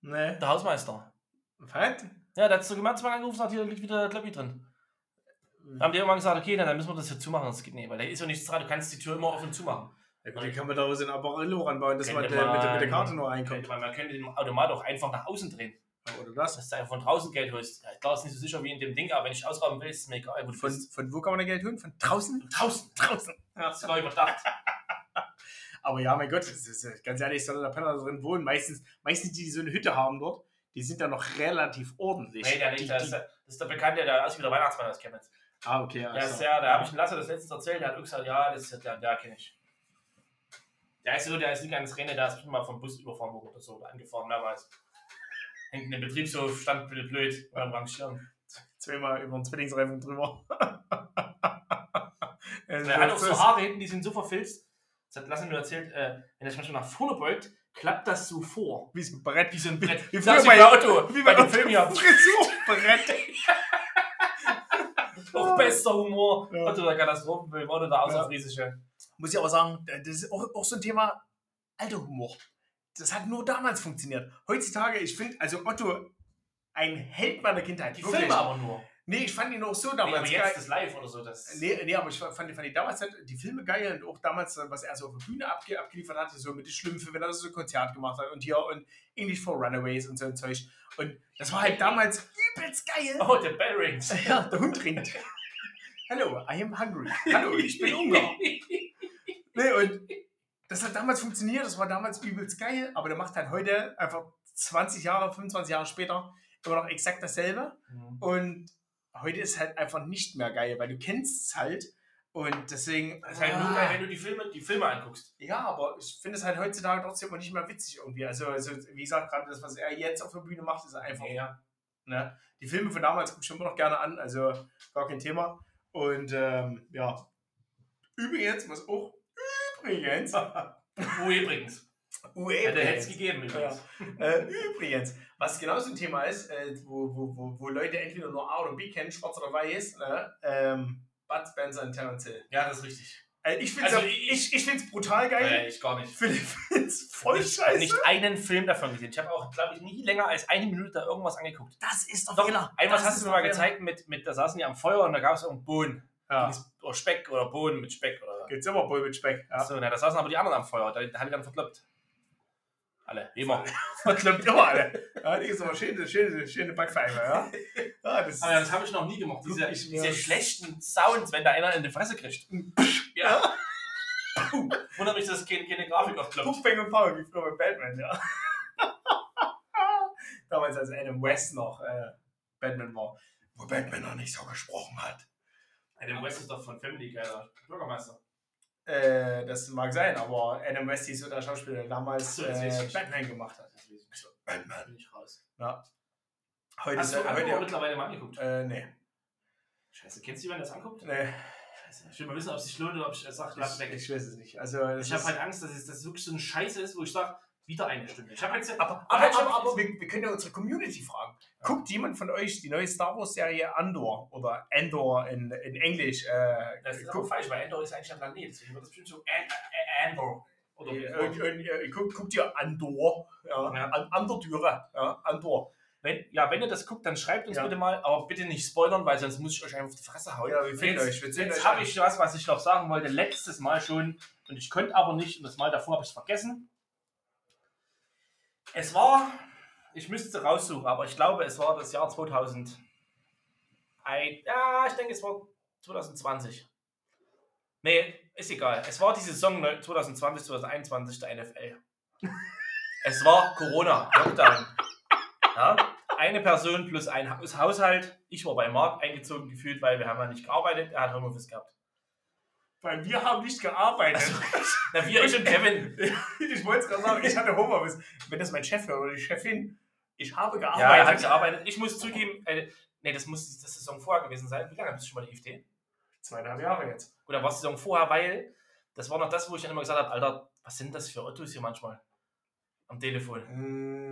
Nee. Der Hausmeister. Was? Ja, der hat zur Commerzbank angerufen und sagt, hier liegt wieder der Klappi drin. Dann haben die irgendwann gesagt, okay, dann müssen wir das hier zumachen. Das geht nicht, weil da ist ja nichts dran. Du kannst die Tür immer offen zumachen. Ja, gut, dann kann man daraus ein Apparillo ranbauen, dass man der, mit, der, mit der man- Karte nur reinkommt. Man, man könnte den Automat auch einfach nach außen drehen. Oder das? Dass du einfach von draußen Geld holst. Ja, klar, ist nicht so sicher wie in dem Ding, aber wenn ich ausrauben will, ist es mir egal. Wo Von, von wo kann man da Geld holen? Von draußen? draußen. Draußen. Ja, sogar überdacht. Aber ja, mein Gott, das ist, ganz ehrlich, soll der Penner da drin wohnen. Meistens, meistens die, die so eine Hütte haben dort, die sind ja noch relativ ordentlich. Nee, der die, nicht. Das ist der, das ist der Bekannte, der aussieht wie der Weihnachtsmann aus Chemnitz. ah, okay. Der also. ist ja, da habe ich den Lasse das letztens erzählt, der hat gesagt, ja, das ist der, der kenne ich. Der ist so, der ist nicht eines Rennen, der ist bestimmt mal vom Bus überfahren worden oder so, angefahren mehrmals. Hängt in dem Betriebshof, stand bitte blöd beim Rangieren. Zweimal über den Zwillingsreifen drüber. Er hat auch so Haare hinten, die sind so verfilzt. Das hat Lasse nur erzählt, äh, wenn er manchmal nach vorne beugt, klappt das so vor. Wie so ein Brett. Wie so ein Brett. Wie ist bei, bei Otto, wie bei bei dem Film hier. Frisurbrett. Auch bester Humor. Ja. Otto, der Katastrophenfilm, Otto, der Ja. Muss ich aber sagen, das ist auch, auch so ein Thema alter Humor. Das hat nur damals funktioniert. Heutzutage, ich finde, also Otto, ein Held meiner Kindheit. Die Wirklich. Filme aber nur. Nee, ich fand ihn auch so Nee, aber damals jetzt geil. das Live oder so. Das Nee, nee, aber ich fand, fand ich damals halt die Filme geil und auch damals, was er so auf der Bühne abge abgeliefert hatte, so mit den Schlümpfen, wenn er so ein Konzert gemacht hat und hier und English for Runaways und so ein Zeug. Und das war halt damals übelst geil. Oh, der Bell Rings. Ja, der Hund ringt. Hello, I am hungry. Hallo, ich bin Ungar. Nee, und das hat damals funktioniert, das war damals übelst geil, aber der macht halt heute einfach 20 Jahre, 25 Jahre später immer noch exakt dasselbe. Und heute ist halt einfach nicht mehr geil, weil du kennst es halt. Und deswegen. Das ist halt nur geil, wenn du die Filme, die Filme anguckst. Ja, aber ich finde es halt heutzutage trotzdem nicht mehr witzig irgendwie. Also, also wie gesagt, gerade das, was er jetzt auf der Bühne macht, ist einfach. Ja. Ne? Die Filme von damals gucke ich immer noch gerne an, also gar kein Thema. Und ähm, ja. Übrigens, was auch übrigens. Wo übrigens. Hätte es gegeben übrigens. Äh, übrigens, was genauso ein Thema ist, äh, wo, wo, wo, wo Leute entweder nur A oder B kennen, schwarz oder weiß, ne? ähm, Bud Spencer und Terence Hill. Ja, das ist richtig. Äh, ich finde es Also ich, ich- ich, find's brutal geil. Nee, ich gar nicht. Ich finde es voll nicht, scheiße. nicht einen Film davon gesehen. Ich habe auch, glaube ich, nie länger als eine Minute da irgendwas angeguckt. das ist doch Doch, Fehler. einmal hast du mir mal gezeigt, mit, mit, da saßen die am Feuer und da gab es irgendeinen Bohnen. Ja. Oder Speck oder Bohnen mit Speck. Oder Gibt's immer Bull mit Speck. Ja. so, na, da saßen aber die anderen am Feuer. Da, da haben die dann verkloppt. Alle, immer. Verkloppt immer alle. Ja, die ist aber schöne, schöne, schöne Backpfeife, ja. ja das Aber das habe ich noch nie gemacht. Diese, diese schlechten Sounds, wenn da einer in die Fresse kriegt. Ja. Wundert mich, dass es keine, keine Grafik aufkloppt. Puff, Bang und Power, wie früher bei Batman, ja. Damals, als Adam West noch äh, Batman war. Wo Batman noch nicht so gesprochen hat. Adam West ist doch von Family Guy, der Bürgermeister. Äh, das mag sein, aber Adam West ist so der Schauspieler, der damals so, äh, ich. Batman gemacht hat. Nicht. Batman. bin ich raus. Heute Hast ist du heute, mittlerweile mal angeguckt? äh, nee. Scheiße, kennst du jemanden, der das anguckt? nee. Scheiße. Ich will mal wissen, ob es sich lohnt oder ob ich sage, lass Ich, weg. ich weiß es nicht. Also, Ich habe halt Angst, dass es das wirklich so eine Scheiße ist, wo ich sage, wieder eine Stunde. Ich habe jetzt Aber, Aber hab- aber, aber wir, wir können ja unsere Community fragen. Guckt jemand von euch die neue Star Wars Serie Andor oder Andor in, in Englisch? Äh, das ist guckt, falsch, weil Endor ist eigentlich ein Planet. Deswegen wird das bestimmt so An- An- Andor. Oder äh, guckt, guckt ihr Andor? Ja, Ja. An, Andor-Türe. Ja, Andor. wenn, ja, wenn ihr das guckt, dann schreibt uns Ja. bitte mal, aber bitte nicht spoilern, weil sonst muss ich euch einfach auf die Fresse hauen. Ja, wir finden jetzt euch. Wir jetzt euch habe ich was, was ich noch sagen wollte, letztes Mal schon und ich konnte aber nicht und das Mal davor habe ich es vergessen. Es war, ich müsste raussuchen, aber ich glaube, es war das Jahr 2000. Ein, ja, ich denke, es war 2020. Nee, ist egal. Es war die Saison 2020, 2021 der NFL. es war Corona, Lockdown. Ja? Eine Person plus ein Haus- Haushalt. Ich war bei Marc eingezogen gefühlt, weil wir haben ja nicht gearbeitet. Er hat Homeoffice gehabt. Weil wir haben nicht gearbeitet. Na, wir, ich und Kevin. ich wollte es gerade sagen, ich hatte Homeoffice. Wenn das mein Chef wäre oder die Chefin, ich habe Ja, er hat gearbeitet. gearbeitet. Ich muss zugeben, äh, nee, das muss die Saison vorher gewesen sein. Wie lange bist du schon bei der IFT? Zweieinhalb Jahre jetzt. Oder war es die Saison vorher, weil das war noch das, wo ich dann immer gesagt habe, Alter, was sind das für Ottos hier manchmal am Telefon?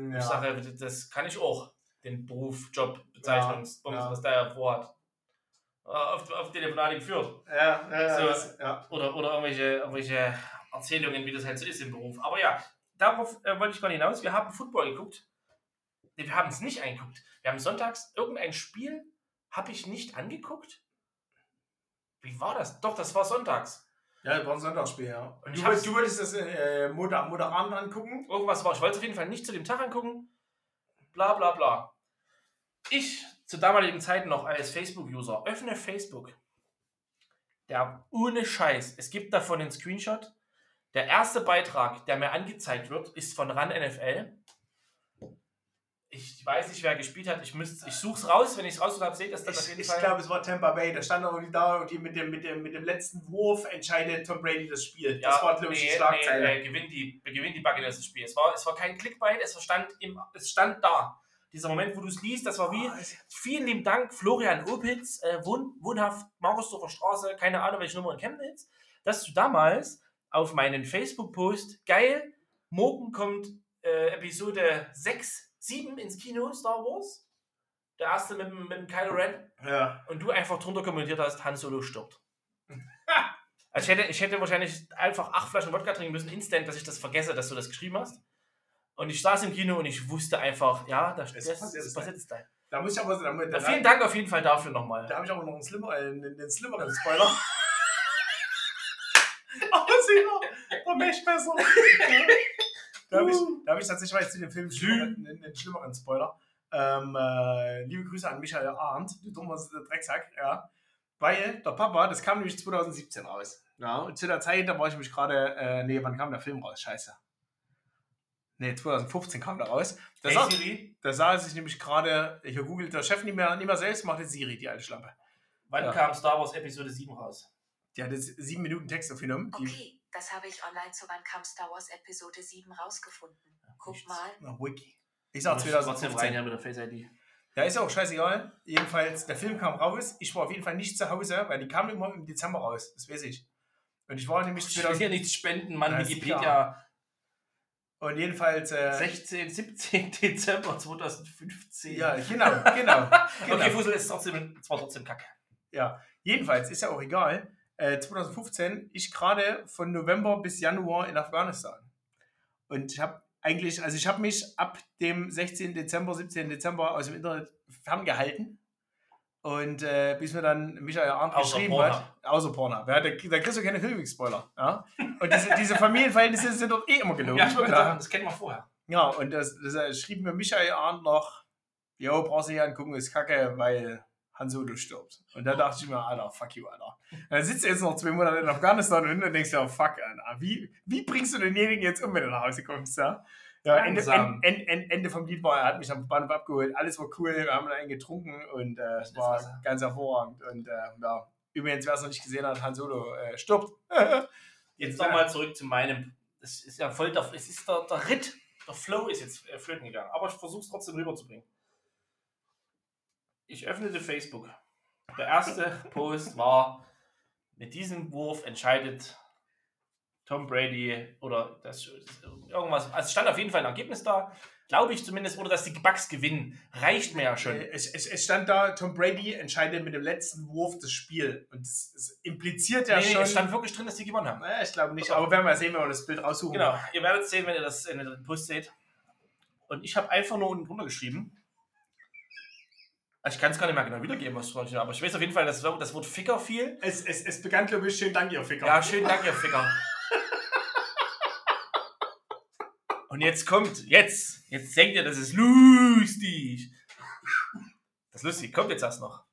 Mm, Ich ja. sage, das kann ich auch, den Beruf, Job, Bezeichnungs, Ja, ja. was der ja vorhat. Äh, Auf, auf Telefonate geführt. Ja, ja, So. das, ja. Oder, oder irgendwelche, irgendwelche Erzählungen, wie das halt so ist im Beruf. Aber ja, darauf äh, wollte ich nicht hinaus. Wir haben Football geguckt. Nee, wir haben es nicht angeguckt. Wir haben sonntags irgendein Spiel, habe ich nicht angeguckt. Wie war das? Doch, das war sonntags. Ja, das war ein Sonntagsspiel, ja. Und du, wolltest- du wolltest das äh, Montag, Montagabend angucken? Irgendwas war. Ich wollte es auf jeden Fall nicht zu dem Tag angucken. Bla bla bla. Ich zur damaligen Zeit noch als Facebook-User öffne Facebook. Der ohne Scheiß. Es gibt davon einen Screenshot. Der erste Beitrag, der mir angezeigt wird, ist von RAN NFL. Ich weiß nicht, wer gespielt hat. Ich, müsst- ich suche es raus. Wenn ich es raus habe, seht ihr es dann auf Ich, jeden ich Fall. glaube, es war Tampa Bay. Da stand auch die da und die mit dem, mit, dem, mit dem letzten Wurf entscheidet Tom Brady das Spiel. das war, glaube ich, die Schlagzeile. Nee, äh, gewinnt die, gewinnt die Buccaneers das Spiel. Es war, es war kein Clickbait, es stand, im, es stand da. Dieser Moment, wo du es liest, das war wie, Ah, vielen lieben Dank, Florian Opitz, äh, wohn, wohnhaft, Markusdorfer Straße, keine Ahnung, welche Nummer in Chemnitz, dass du damals auf meinen Facebook-Post, geil, morgen kommt äh, Episode 6, 7 ins Kino, Star Wars, der erste mit, dem- mit dem Kylo Ren, ja. und du einfach drunter kommentiert hast, Han Solo stirbt. Also ich hätte, ich hätte wahrscheinlich einfach acht Flaschen Wodka trinken müssen, instant, dass ich das vergesse, dass du das geschrieben hast. Und ich saß im Kino und ich wusste einfach, ja, das, das, das passiert passiert jetzt da. Da muss ich aber da, da, vielen Dank auf jeden Fall dafür nochmal. da habe ich aber noch einen Slimmer, äh, den, den slimmeren Spoiler. sicher, der Mesh besser. da habe ich, da hab ich tatsächlich mal jetzt zu dem Film schlimmeren, einen, einen schlimmeren Spoiler. Ähm, äh, liebe Grüße an Michael Arndt, du dummer Drecksack, ja. Weil der Papa, das kam nämlich 2017 raus. Ja, und zu der Zeit, da war ich mich gerade, äh, nee, wann kam der Film raus? Scheiße. Nee, 2015 kam der raus. Da, Hey saß, Siri, da saß ich nämlich gerade, hier googelt der Chef nicht mehr, nicht mehr selbst, macht jetzt Siri, die alte Schlampe. wann Ja. kam Star Wars Episode 7 raus? Die hat jetzt sieben Minuten Text aufgenommen. Okay, das habe ich online zu Wann kam Star Wars Episode 7 rausgefunden. Guck nichts. mal. Na, Wiki. Ich sag Trotzdem rein 2015. ja mit der Face ID. Ja, ist ja auch scheißegal. Jedenfalls, der Film kam raus. Ich war auf jeden Fall nicht zu Hause, weil die kam immer im Dezember raus. Das weiß ich. Und ich war nämlich Ich will 2000. hier nichts spenden, Mann. Wikipedia. Und jedenfalls. Äh, 16, 17. Dezember 2015. ja, genau, genau. genau. Okay, Fussel ist trotzdem, es war trotzdem kacke. Ja, jedenfalls ist ja auch egal. Äh, 2015, ich gerade von November bis Januar in Afghanistan. Und ich habe eigentlich, also ich habe mich ab dem 16. Dezember, 17. Dezember aus dem Internet ferngehalten. Und äh, bis mir dann Michael Arndt geschrieben Pornhub. hat, außer Pornhub, ja, da, da kriegst du keine Filming-Spoiler. Ja? Und diese, diese Familienverhältnisse sind dort eh immer gelogen. Ja, ich ja. sagen, das kennen wir vorher. Ja, und das, das äh, schrieb mir Michael Arndt noch, jo, brauchst du nicht angucken, ist kacke, weil Han Solo stirbt. Und da dachte ich mir, Alter, fuck you, Alter. Und dann sitzt du jetzt noch zwei Monate in Afghanistan und dann denkst du, oh, fuck, Alter, wie, wie bringst du denjenigen jetzt um, wenn du nach Hause kommst, ja? Ja, Ende. Ende, Ende, Ende vom Lied war, er hat mich am Bahnhof abgeholt, alles war cool, wir haben einen getrunken und äh, es war Fresse. ganz hervorragend. Und äh, ja, übrigens, wer es noch nicht gesehen hat, Han Solo äh, stirbt. Jetzt nochmal zurück zu meinem. Das ist ja voll der, es ist der, der Ritt, der Flow ist jetzt äh, flöten gegangen. Aber ich versuche es trotzdem rüberzubringen. Ich öffnete Facebook. Der erste Post war: Mit diesem Wurf entscheidet Tom Brady oder das, irgendwas. Also es stand auf jeden Fall ein Ergebnis da, glaube ich zumindest, oder dass die Bucks gewinnen. Reicht mir ja schon. Äh, Es, es, es stand da, Tom Brady entscheidet mit dem letzten Wurf das Spiel. Und das impliziert ja nee, nee, schon. es stand wirklich drin, dass die gewonnen haben. naja, ich glaube nicht, aber werden wir sehen, wenn wir das Bild raussuchen. Genau, ihr werdet sehen, wenn ihr das in den Post seht. Und ich habe einfach nur unten drunter geschrieben. Also ich kann es gar nicht mehr genau wiedergeben, was steht, aber ich weiß auf jeden Fall, dass das Wort Ficker fiel. Es, es, es begann, glaube ich, schön Dank, ihr Ficker. Ja, schönen Dank, ihr Ficker. Und jetzt kommt, jetzt, jetzt denkt ihr, das ist lustig. Das ist lustig, kommt jetzt erst noch.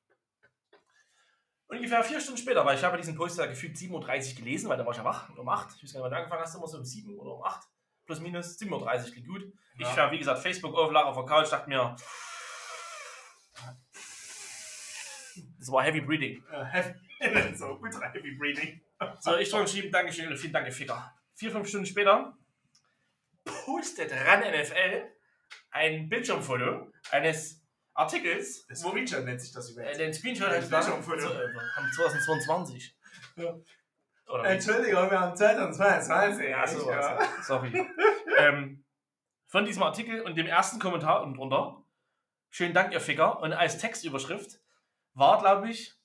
Ungefähr vier Stunden später, weil ich habe diesen Post ja gefühlt 7.30 Uhr gelesen, weil da war ich ja wach, um 8. Ich weiß gar nicht, wann du angefangen hast, immer so um 7 oder um 8. Plus minus 7.30 Uhr klingt gut. Ich Ja. war, wie gesagt, Facebook auf, lag auf der Couch, dachte mir, das war Heavy Breathing. Äh, heavy, so, ultra heavy breathing. So, ich drücke geschrieben, Dankeschön und vielen Dank, Ficker. Vier, fünf Stunden später postet RAN NFL ein Bildschirmfoto eines Artikels, wo Screenshot nennt sich das äh, übrigens. den Screenshot äh, haben 2022. Ja. Entschuldigung, wir haben 2022. Ja, so war's. Sorry. ähm, von diesem Artikel und dem ersten Kommentar unten drunter. Schönen Dank, ihr Ficker. Und als Textüberschrift war, glaube ich,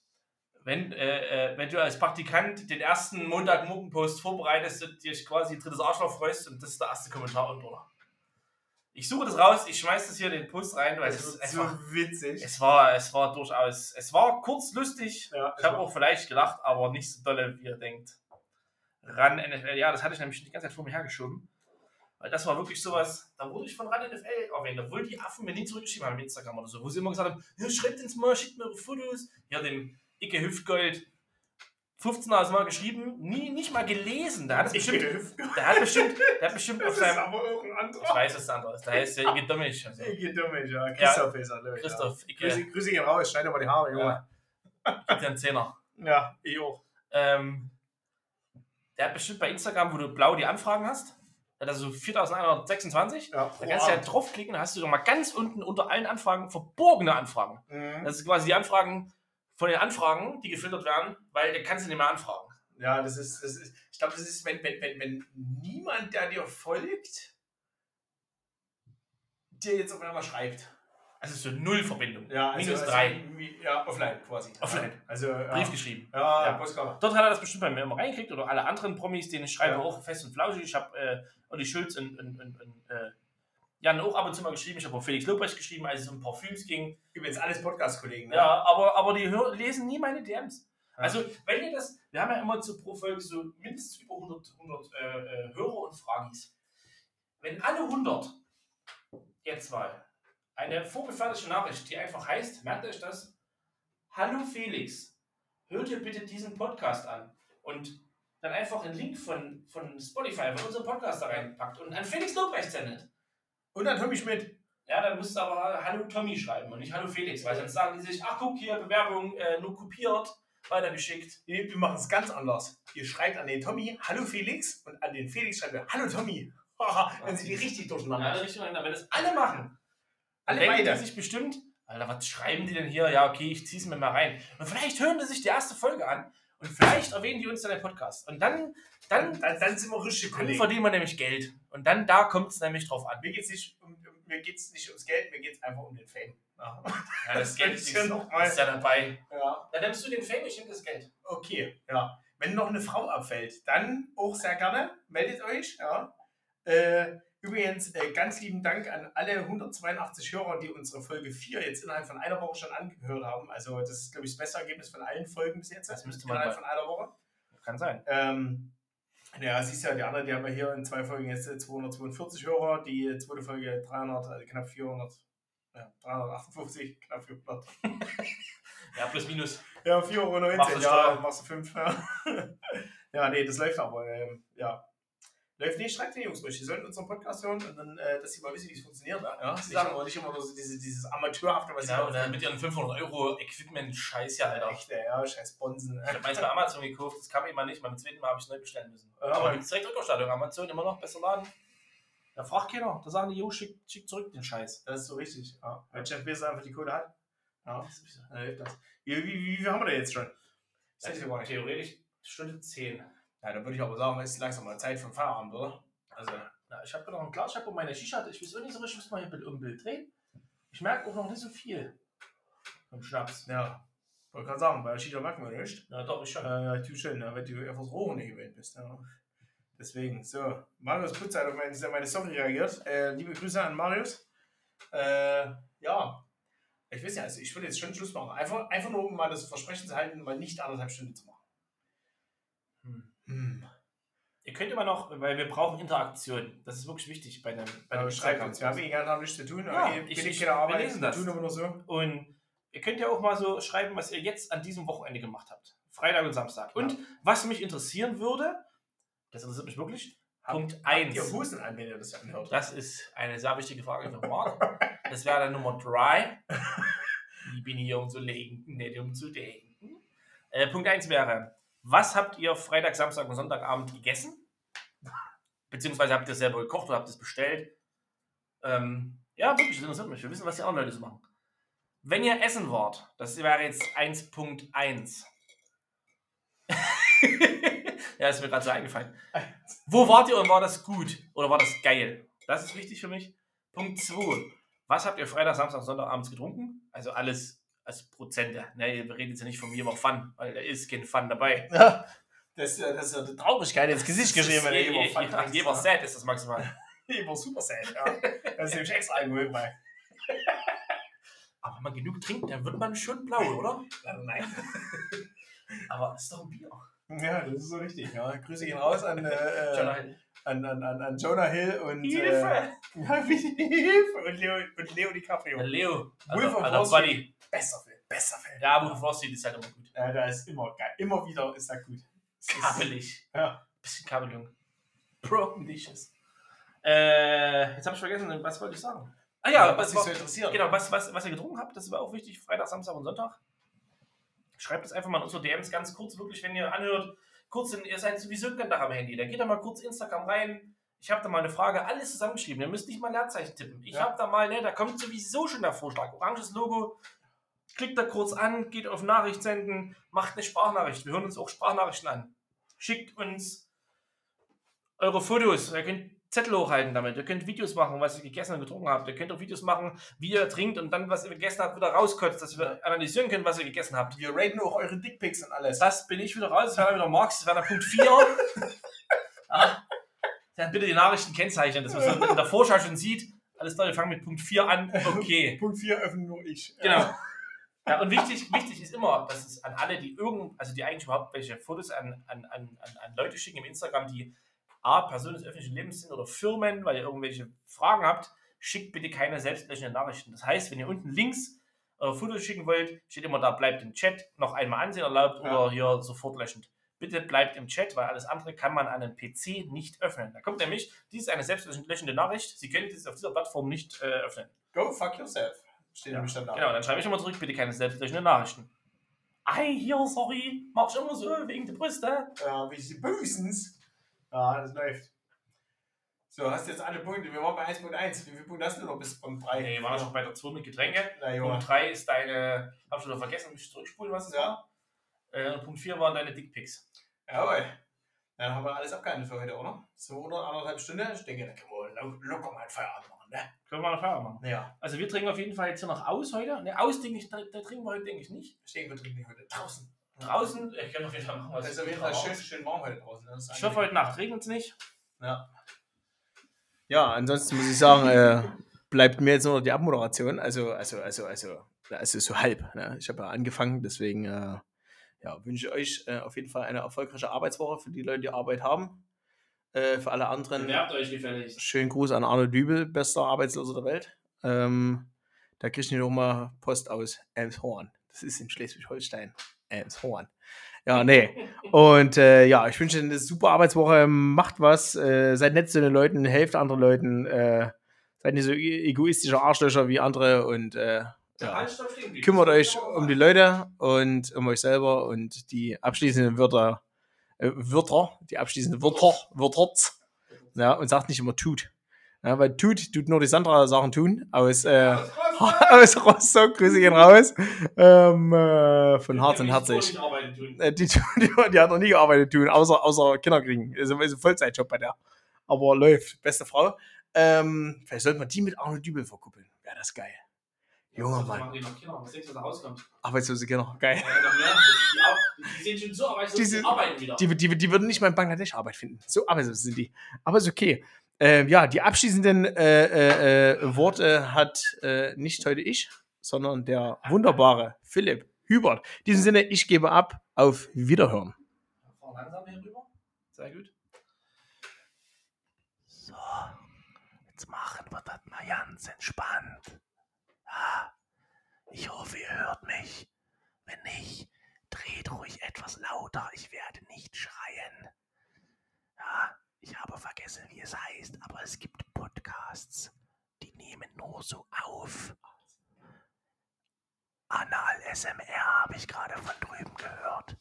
wenn, äh, äh, wenn du als Praktikant den ersten Montagmorgen-Post vorbereitest und dich quasi drittes Arschloch freust und das ist der erste Kommentar unten. Ich suche das raus, ich schmeiß das hier in den Post rein, weil es, ist so einfach, witzig. es, war, es war durchaus, es war kurz lustig, Ja, ich habe auch vielleicht gelacht, aber nicht so dolle, wie ihr denkt. Ran NFL, ja, das hatte ich nämlich die ganze Zeit vor mir hergeschoben. Weil das war wirklich sowas, da wurde ich von Ran NFL erwähnt, obwohl die Affen mir nie zurückgeschrieben haben im Instagram oder so, wo sie immer gesagt haben, ja, schreibt ins mal, schickt mir eure Fotos. Ja, dem Icke Hüftgold 15 Mal mal geschrieben, nie, nicht mal gelesen. Der hat es bestimmt, der hat bestimmt, der hat bestimmt auf Das ist seinem, aber irgendein ich anderer. weiß, was der andere ist, da heißt der Icke Dommich. Also. Ich dumme, ja. Christoph ist er, Leute. Christoph, Ja. Icke, Grüße, Grüße gehen raus, schneid mal die Haare, Junge. gibt dir einen Zehner. Ja, ich auch. Ähm, der hat bestimmt bei Instagram, wo du blau die Anfragen hast, hat er so 4126. Ja, Da kannst du ja draufklicken, da hast du doch mal ganz unten unter allen Anfragen verborgene Anfragen. Mhm. Das ist quasi die Anfragen von den Anfragen, die gefiltert werden, weil der kannst du nicht mehr anfragen. Ja, das ist, das ist ich glaube, das ist, wenn, wenn, wenn, wenn niemand, der dir folgt, dir jetzt auf einmal schreibt. Also so null Verbindung. Ja, also, Minus also, drei. wie- Ja, offline quasi. Offline. Also, ja. Brief geschrieben. Ja, Ja. Postkarte. Dort hat er das bestimmt bei mir immer reingekriegt oder alle anderen Promis, denen ich schreibe, Ja. auch fest und flauschig. Ich habe äh, Olli Schulz und, und, und, und äh, Jan auch ab und zu mal geschrieben. Ich habe auch Felix Lobrecht geschrieben, als es um Parfüms ging. Übrigens alles Podcast-Kollegen. Ne? Ja, aber, aber die hör, lesen nie meine DMs. Also, wenn ihr das, wir haben ja immer so pro Folge so mindestens über 100, 100 äh, äh, Hörer und Fragis. Wenn alle 100 jetzt mal eine vorgefertigte Nachricht, die einfach heißt, merkt euch das, Hallo Felix, hört ihr bitte diesen Podcast an und dann einfach einen Link von, von Spotify, von unserem Podcast da reinpackt und an Felix Lobrecht sendet. Und dann Tommy Schmidt. Ja, dann müsst ihr aber Hallo Tommy schreiben und nicht Hallo Felix, weil sonst sagen die sich, ach guck hier, Bewerbung äh, nur kopiert, weitergeschickt. Nee, wir machen es ganz anders. Ihr schreibt an den Tommy, hallo Felix, und an den Felix schreibt ihr, hallo Tommy. Dann sind die richtig Ja, durcheinander. Richtung, wenn das alle machen, Alle denken die sich bestimmt, Alter, was schreiben die denn hier? Ja, okay, ich zieh's mir mal rein. Und vielleicht hören die sich die erste Folge an und vielleicht erwähnen die uns dann im Podcast. Und dann, dann, Dann, dann sind wir richtig dann Kollegen. verdienen wir nämlich Geld. Und dann, da kommt es nämlich drauf an. Mir geht es nicht, um, mir geht's nicht ums Geld, mir geht es einfach um den Fame. Ja, Ja, das Geld ist ja noch mal- ist ja dabei. ja. Dann nimmst du den Fame, ich nehm das Geld. okay, ja. Wenn noch eine Frau abfällt, dann auch sehr gerne, meldet euch. Ja. Äh, übrigens, äh, ganz lieben Dank an alle 182 Hörer, die unsere Folge 4 jetzt innerhalb von einer Woche schon angehört haben. Also das ist, glaube ich, das beste Ergebnis von allen Folgen bis jetzt. Das müsste man innerhalb mal- von einer Woche. Kann sein. Ähm, ja, siehst ja, die anderen, die haben ja hier in zwei Folgen jetzt äh, 242 Hörer, die zweite Folge 300, also knapp 400, ja, 358, knapp 400. Ja, plus minus. Ja, 4,19 Euro, du ja, machst du 5. Ja. ja, nee, das läuft aber, ähm, ja. Läuft nicht, schreibt den Jungs ruhig. Die sollten unseren Podcast hören und dann, äh, dass sie mal wissen, wie es funktioniert. Ja? Ja? Nicht, immer, nicht immer nur so diese, dieses Amateurhafte, was Ja, sie dann mit ihren 500 Euro Equipment-Scheiß ja, Alter. Echt, ja, scheiß Bonsen. Ich habe meins bei Amazon gekauft, das kam immer nicht. Beim zweiten Mal habe ich es neu bestellen müssen. Ja, aber aber- gibt es direkt Rückerstattung. Amazon immer noch besser laden. Da fragt keiner. Da sagen die, jo, schick, schick zurück den Scheiß. Das ist so richtig. Ja. Weil Jeff Bezos einfach die Kohle hat. Ja, Das dann hilft das. Wie, wie, wie, wie viel haben wir da jetzt schon? Weiß ja. Theoretisch Stunde 10. Ja, dann würde ich aber sagen, es ist langsam mal Zeit für Feierabend, oder? Also, na, ich habe noch ein Glas, ich habe meine Shisha. Ich weiß auch nicht so richtig, ich muss mal hier ein Bild Bild drehen. Ich merke auch noch nicht so viel vom Schnaps. Ja. Wollte gerade sagen, bei der Schieder merken wir nicht. Ja, doch, ich schon. Äh, ja, tu schön, ja, wenn du einfach das Rohr nicht gewöhnt bist. Ja. Deswegen, so. Marius Putz hat auf meine, meine Story reagiert. Äh, liebe Grüße an Marius. Äh, ja. Ich weiß ja, also ich würde jetzt schon Schluss machen. Einfach, einfach nur, um mal das Versprechen zu halten, mal nicht anderthalb Stunden zu machen. Hm. Hm. Ihr könnt immer noch, weil wir brauchen Interaktion. Das ist wirklich wichtig bei dem, bei Ja, uns. Wir haben eh gerne nichts zu tun. Ja, ich- bin ich- keine Arbeit. wir lesen das. tun aber nur so. Und ihr könnt ja auch mal so schreiben, was ihr jetzt an diesem Wochenende gemacht habt. Freitag und Samstag. Und was mich interessieren würde, das interessiert mich wirklich, Punkt Habt 1. ihr Hosen an, wenn ihr das anhört? Das ist eine sehr wichtige Frage für Marc. Das wäre dann Nummer 3. Ich bin hier, um zu legen, nicht um zu denken. Äh, Punkt 1 wäre, was habt ihr Freitag, Samstag und Sonntagabend gegessen? Beziehungsweise habt ihr selber gekocht oder habt ihr es bestellt? Ähm, ja, wirklich, das interessiert mich. Wir wissen, was die anderen Leute so machen. Wenn ihr essen wart, das wäre jetzt 1.1. ja, ist mir gerade so eingefallen. Wo wart ihr und war das gut? Oder war das geil? Das ist wichtig für mich. Punkt 2. Was habt ihr Freitag, Samstag, Sonntagabends getrunken? Also alles als Prozente. Ne, wir reden jetzt ja nicht von mir über Fun, weil da ist kein Fun dabei. Ja, das, ist ja- das ist die Traurigkeit ins Gesicht geschrieben, wenn er je- immer Fun je- trinkt. Jeber Set ist das maximal. Immer super sad, ja. Das ist nämlich extra Alkohol bei. Aber wenn man genug trinkt, dann wird man schon blau, oder? Nein. Aber ist doch ein Bier. Ja, das ist so richtig. Ja. Grüße gehen raus an, äh, äh, Hill. an, an, an, an Jonah Hill und, äh, Hilfe! wie Hilfe und, Leo, und Leo DiCaprio. Leo. Wolf Also, of also. Buddy. Besser Film, besser Film. Ja, Wall Street ist halt immer gut. Ja, da ist immer geil. Immer wieder ist er gut. Es ist- Kabelig. Ja. Bisschen Kabelung. Broken Dishes. Äh, jetzt habe ich vergessen, was wollte ich sagen? Ah ja, was was, dich so was, interessiert. genau, was, was, was ihr getrunken habt, das war auch wichtig. Freitag, Samstag und Sonntag. Schreibt es einfach mal in unsere DMs ganz kurz, wirklich, wenn ihr anhört. Kurz, in, ihr seid sowieso Tag am Handy. Dann geht da mal kurz Instagram rein. Ich habe da mal eine Frage, alles zusammengeschrieben. Ihr müsst nicht mal Leerzeichen tippen. Ich Ja. habe da mal, ne, da kommt sowieso schon der Vorschlag. Oranges Logo. Klickt da kurz an, geht auf Nachricht senden, macht eine Sprachnachricht. Wir hören uns auch Sprachnachrichten an. Schickt uns eure Fotos. Ihr könnt Zettel hochhalten damit. Ihr könnt Videos machen, was ihr gegessen und getrunken habt. Ihr könnt auch Videos machen, wie ihr trinkt und dann, was ihr gegessen habt, wieder rauskotzt, dass wir analysieren können, was ihr gegessen habt. Wir raten auch eure Dickpics und alles. Das bin ich wieder raus. Das wäre dann wieder Marx. Das wäre dann Punkt 4. ja. Dann bitte die Nachrichten kennzeichnen, dass man in der Vorschau schon sieht. Alles klar, wir fangen mit Punkt 4 an. Okay. Punkt 4 öffnen nur ich. Genau. Ja, und wichtig, wichtig ist immer, dass es an alle, die irgend, also die eigentlich überhaupt welche Fotos an, an, an, an, Leute schicken im Instagram, die A, Personen des öffentlichen Lebens sind oder Firmen, weil ihr irgendwelche Fragen habt, schickt bitte keine selbstlöschenden Nachrichten. Das heißt, wenn ihr unten links eure Fotos schicken wollt, steht immer da, bleibt im Chat, noch einmal ansehen erlaubt Ja. oder hier sofort löschend. Bitte bleibt im Chat, weil alles andere kann man an einem PC nicht öffnen. Da kommt nämlich, dies ist eine selbstlöschende Nachricht, Sie können dies auf dieser Plattform nicht äh, öffnen. Go fuck yourself. Steht nämlich dann da. Genau, dann schreibe ich immer zurück, bitte keine selbstlöschenden Nachrichten. Ei, hier, sorry, mach ich immer so, wegen der Brüste. Ja, wie die Bösens. Ja, das läuft. So, hast jetzt alle Punkte. Wir waren bei 1.1. Wie viele Punkte hast du noch bis Punkt 3? Nee, war schon bei der 2 mit Getränke. Na. Punkt 3 ist deine, hab schon noch vergessen, muss ich zurückspulen, was es Ja. war. Äh, und Punkt 4 waren deine Dickpics. Jawohl. Dann haben wir alles abgehandelt für heute, oder? So, oder anderthalb Stunden? Ich denke, dann können wir lo- locker mal einen Feierabend machen, ne? Können wir mal Feierabend machen. Ja. Also wir trinken auf jeden Fall jetzt hier noch aus heute. Ne, aus denke ich, da, da trinken wir heute, denke ich, nicht. Ich denke, wir trinken heute draußen. Draußen, ich kann auf jeden Fall machen, was Das ist auf jeden Fall schön, schön warm heute draußen. ne? Das ist Ich hoffe, heute Nacht regnet es nicht. Ja. Ja, ansonsten muss ich sagen, äh, bleibt mir jetzt nur noch die Abmoderation. Also, also, also, also, also so halb. Ne? Ich habe ja angefangen, deswegen äh, ja, wünsche ich euch äh, auf jeden Fall eine erfolgreiche Arbeitswoche für die Leute, die Arbeit haben. Äh, für alle anderen. Bewerbt euch gefälligst. Schönen Gruß an Arno Dübel, bester Arbeitsloser der Welt. Ähm, da kriege ich noch mal Post aus Elmshorn. Das ist in Schleswig-Holstein. Elmshorn. Ja, nee. Und äh, ja, ich wünsche eine super Arbeitswoche. Macht was. Äh, seid nett zu den Leuten, helft anderen Leuten. Äh, seid nicht so e- egoistische Arschlöcher wie andere und äh, ja, kümmert euch um die Leute und um euch selber und die abschließenden Wörter, äh, Wörter, die abschließenden Wörter, Wörter, ja, und sagt nicht immer tut. Ja, weil tut, tut nur die Sandra Sachen tun, aus, äh, aus Rostock, Grüße gehen raus, ähm, äh, von Herz und herzig. Äh, Die, tun- die, die hat noch nie gearbeitet tun, außer, außer Kinder kriegen. Ist, ist ein Vollzeitjob bei der. Aber läuft. Beste Frau. Ähm, vielleicht sollte man die mit Arno Dübel verkuppeln. Wäre das geil. Mann. Was da rauskommt? Arbeitslose Kinder. Geil. Die, sind schon so arbeitslos, Die arbeiten wieder. Die, die, die würden nicht mal in Bangladesch Arbeit finden. So arbeitslos sind die. Aber ist okay. Ähm, ja, die abschließenden äh, äh, äh, Worte hat äh, nicht heute ich, sondern der wunderbare Philipp Hubert. In diesem Sinne, ich gebe ab. Auf Wiederhören. Langsam hier rüber. Sehr gut. So, jetzt machen wir das mal ganz entspannt. Ja, Ich hoffe, ihr hört mich. Wenn nicht, dreht ruhig etwas lauter. Ich werde nicht schreien. Ja, ich habe vergessen, wie es heißt, aber es gibt Podcasts, die nehmen nur so auf. Anal SMR habe ich gerade von drüben gehört.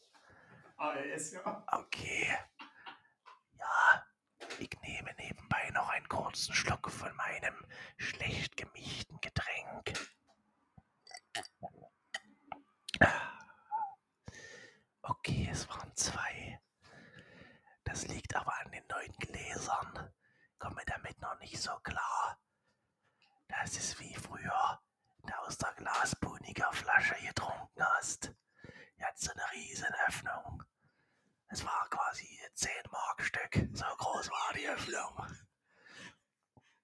ALS, ja. Okay. Ja, ich nehme nebenbei noch einen kurzen Schluck von meinem schlecht gemischten Getränk. Okay, es waren zwei. Das liegt aber an den neuen Gläsern. Komme damit noch nicht so klar. Das ist wie früher, da aus der Glasbuniger Flasche getrunken hast. Hat so eine riesen Öffnung. Es war quasi 10 Mark Stück. So groß war die Öffnung.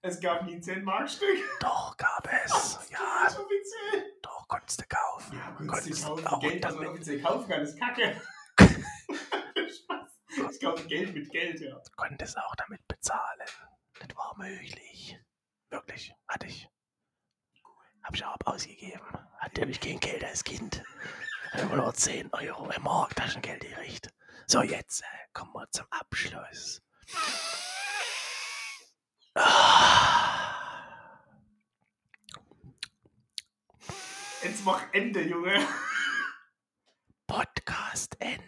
Es gab nie ein 10-Mark-Stück. Doch gab es. Das Ja, ist offiziell. doch konntest du kaufen. Ja, konntest du kaufen. auch Geld, was man offiziell kaufen kann, ist Kacke. Spaß. Ich kaufe Geld mit Geld, ja. du konntest auch damit bezahlen. Das war möglich. Wirklich, hatte ich. Hab ich auch ausgegeben. Hatte nämlich kein Geld als Kind. Nur 10 Euro im Mark Taschengeld gekriegt. So, jetzt äh, kommen wir zum Abschluss. Jetzt mach Ende, Junge. Podcast Ende.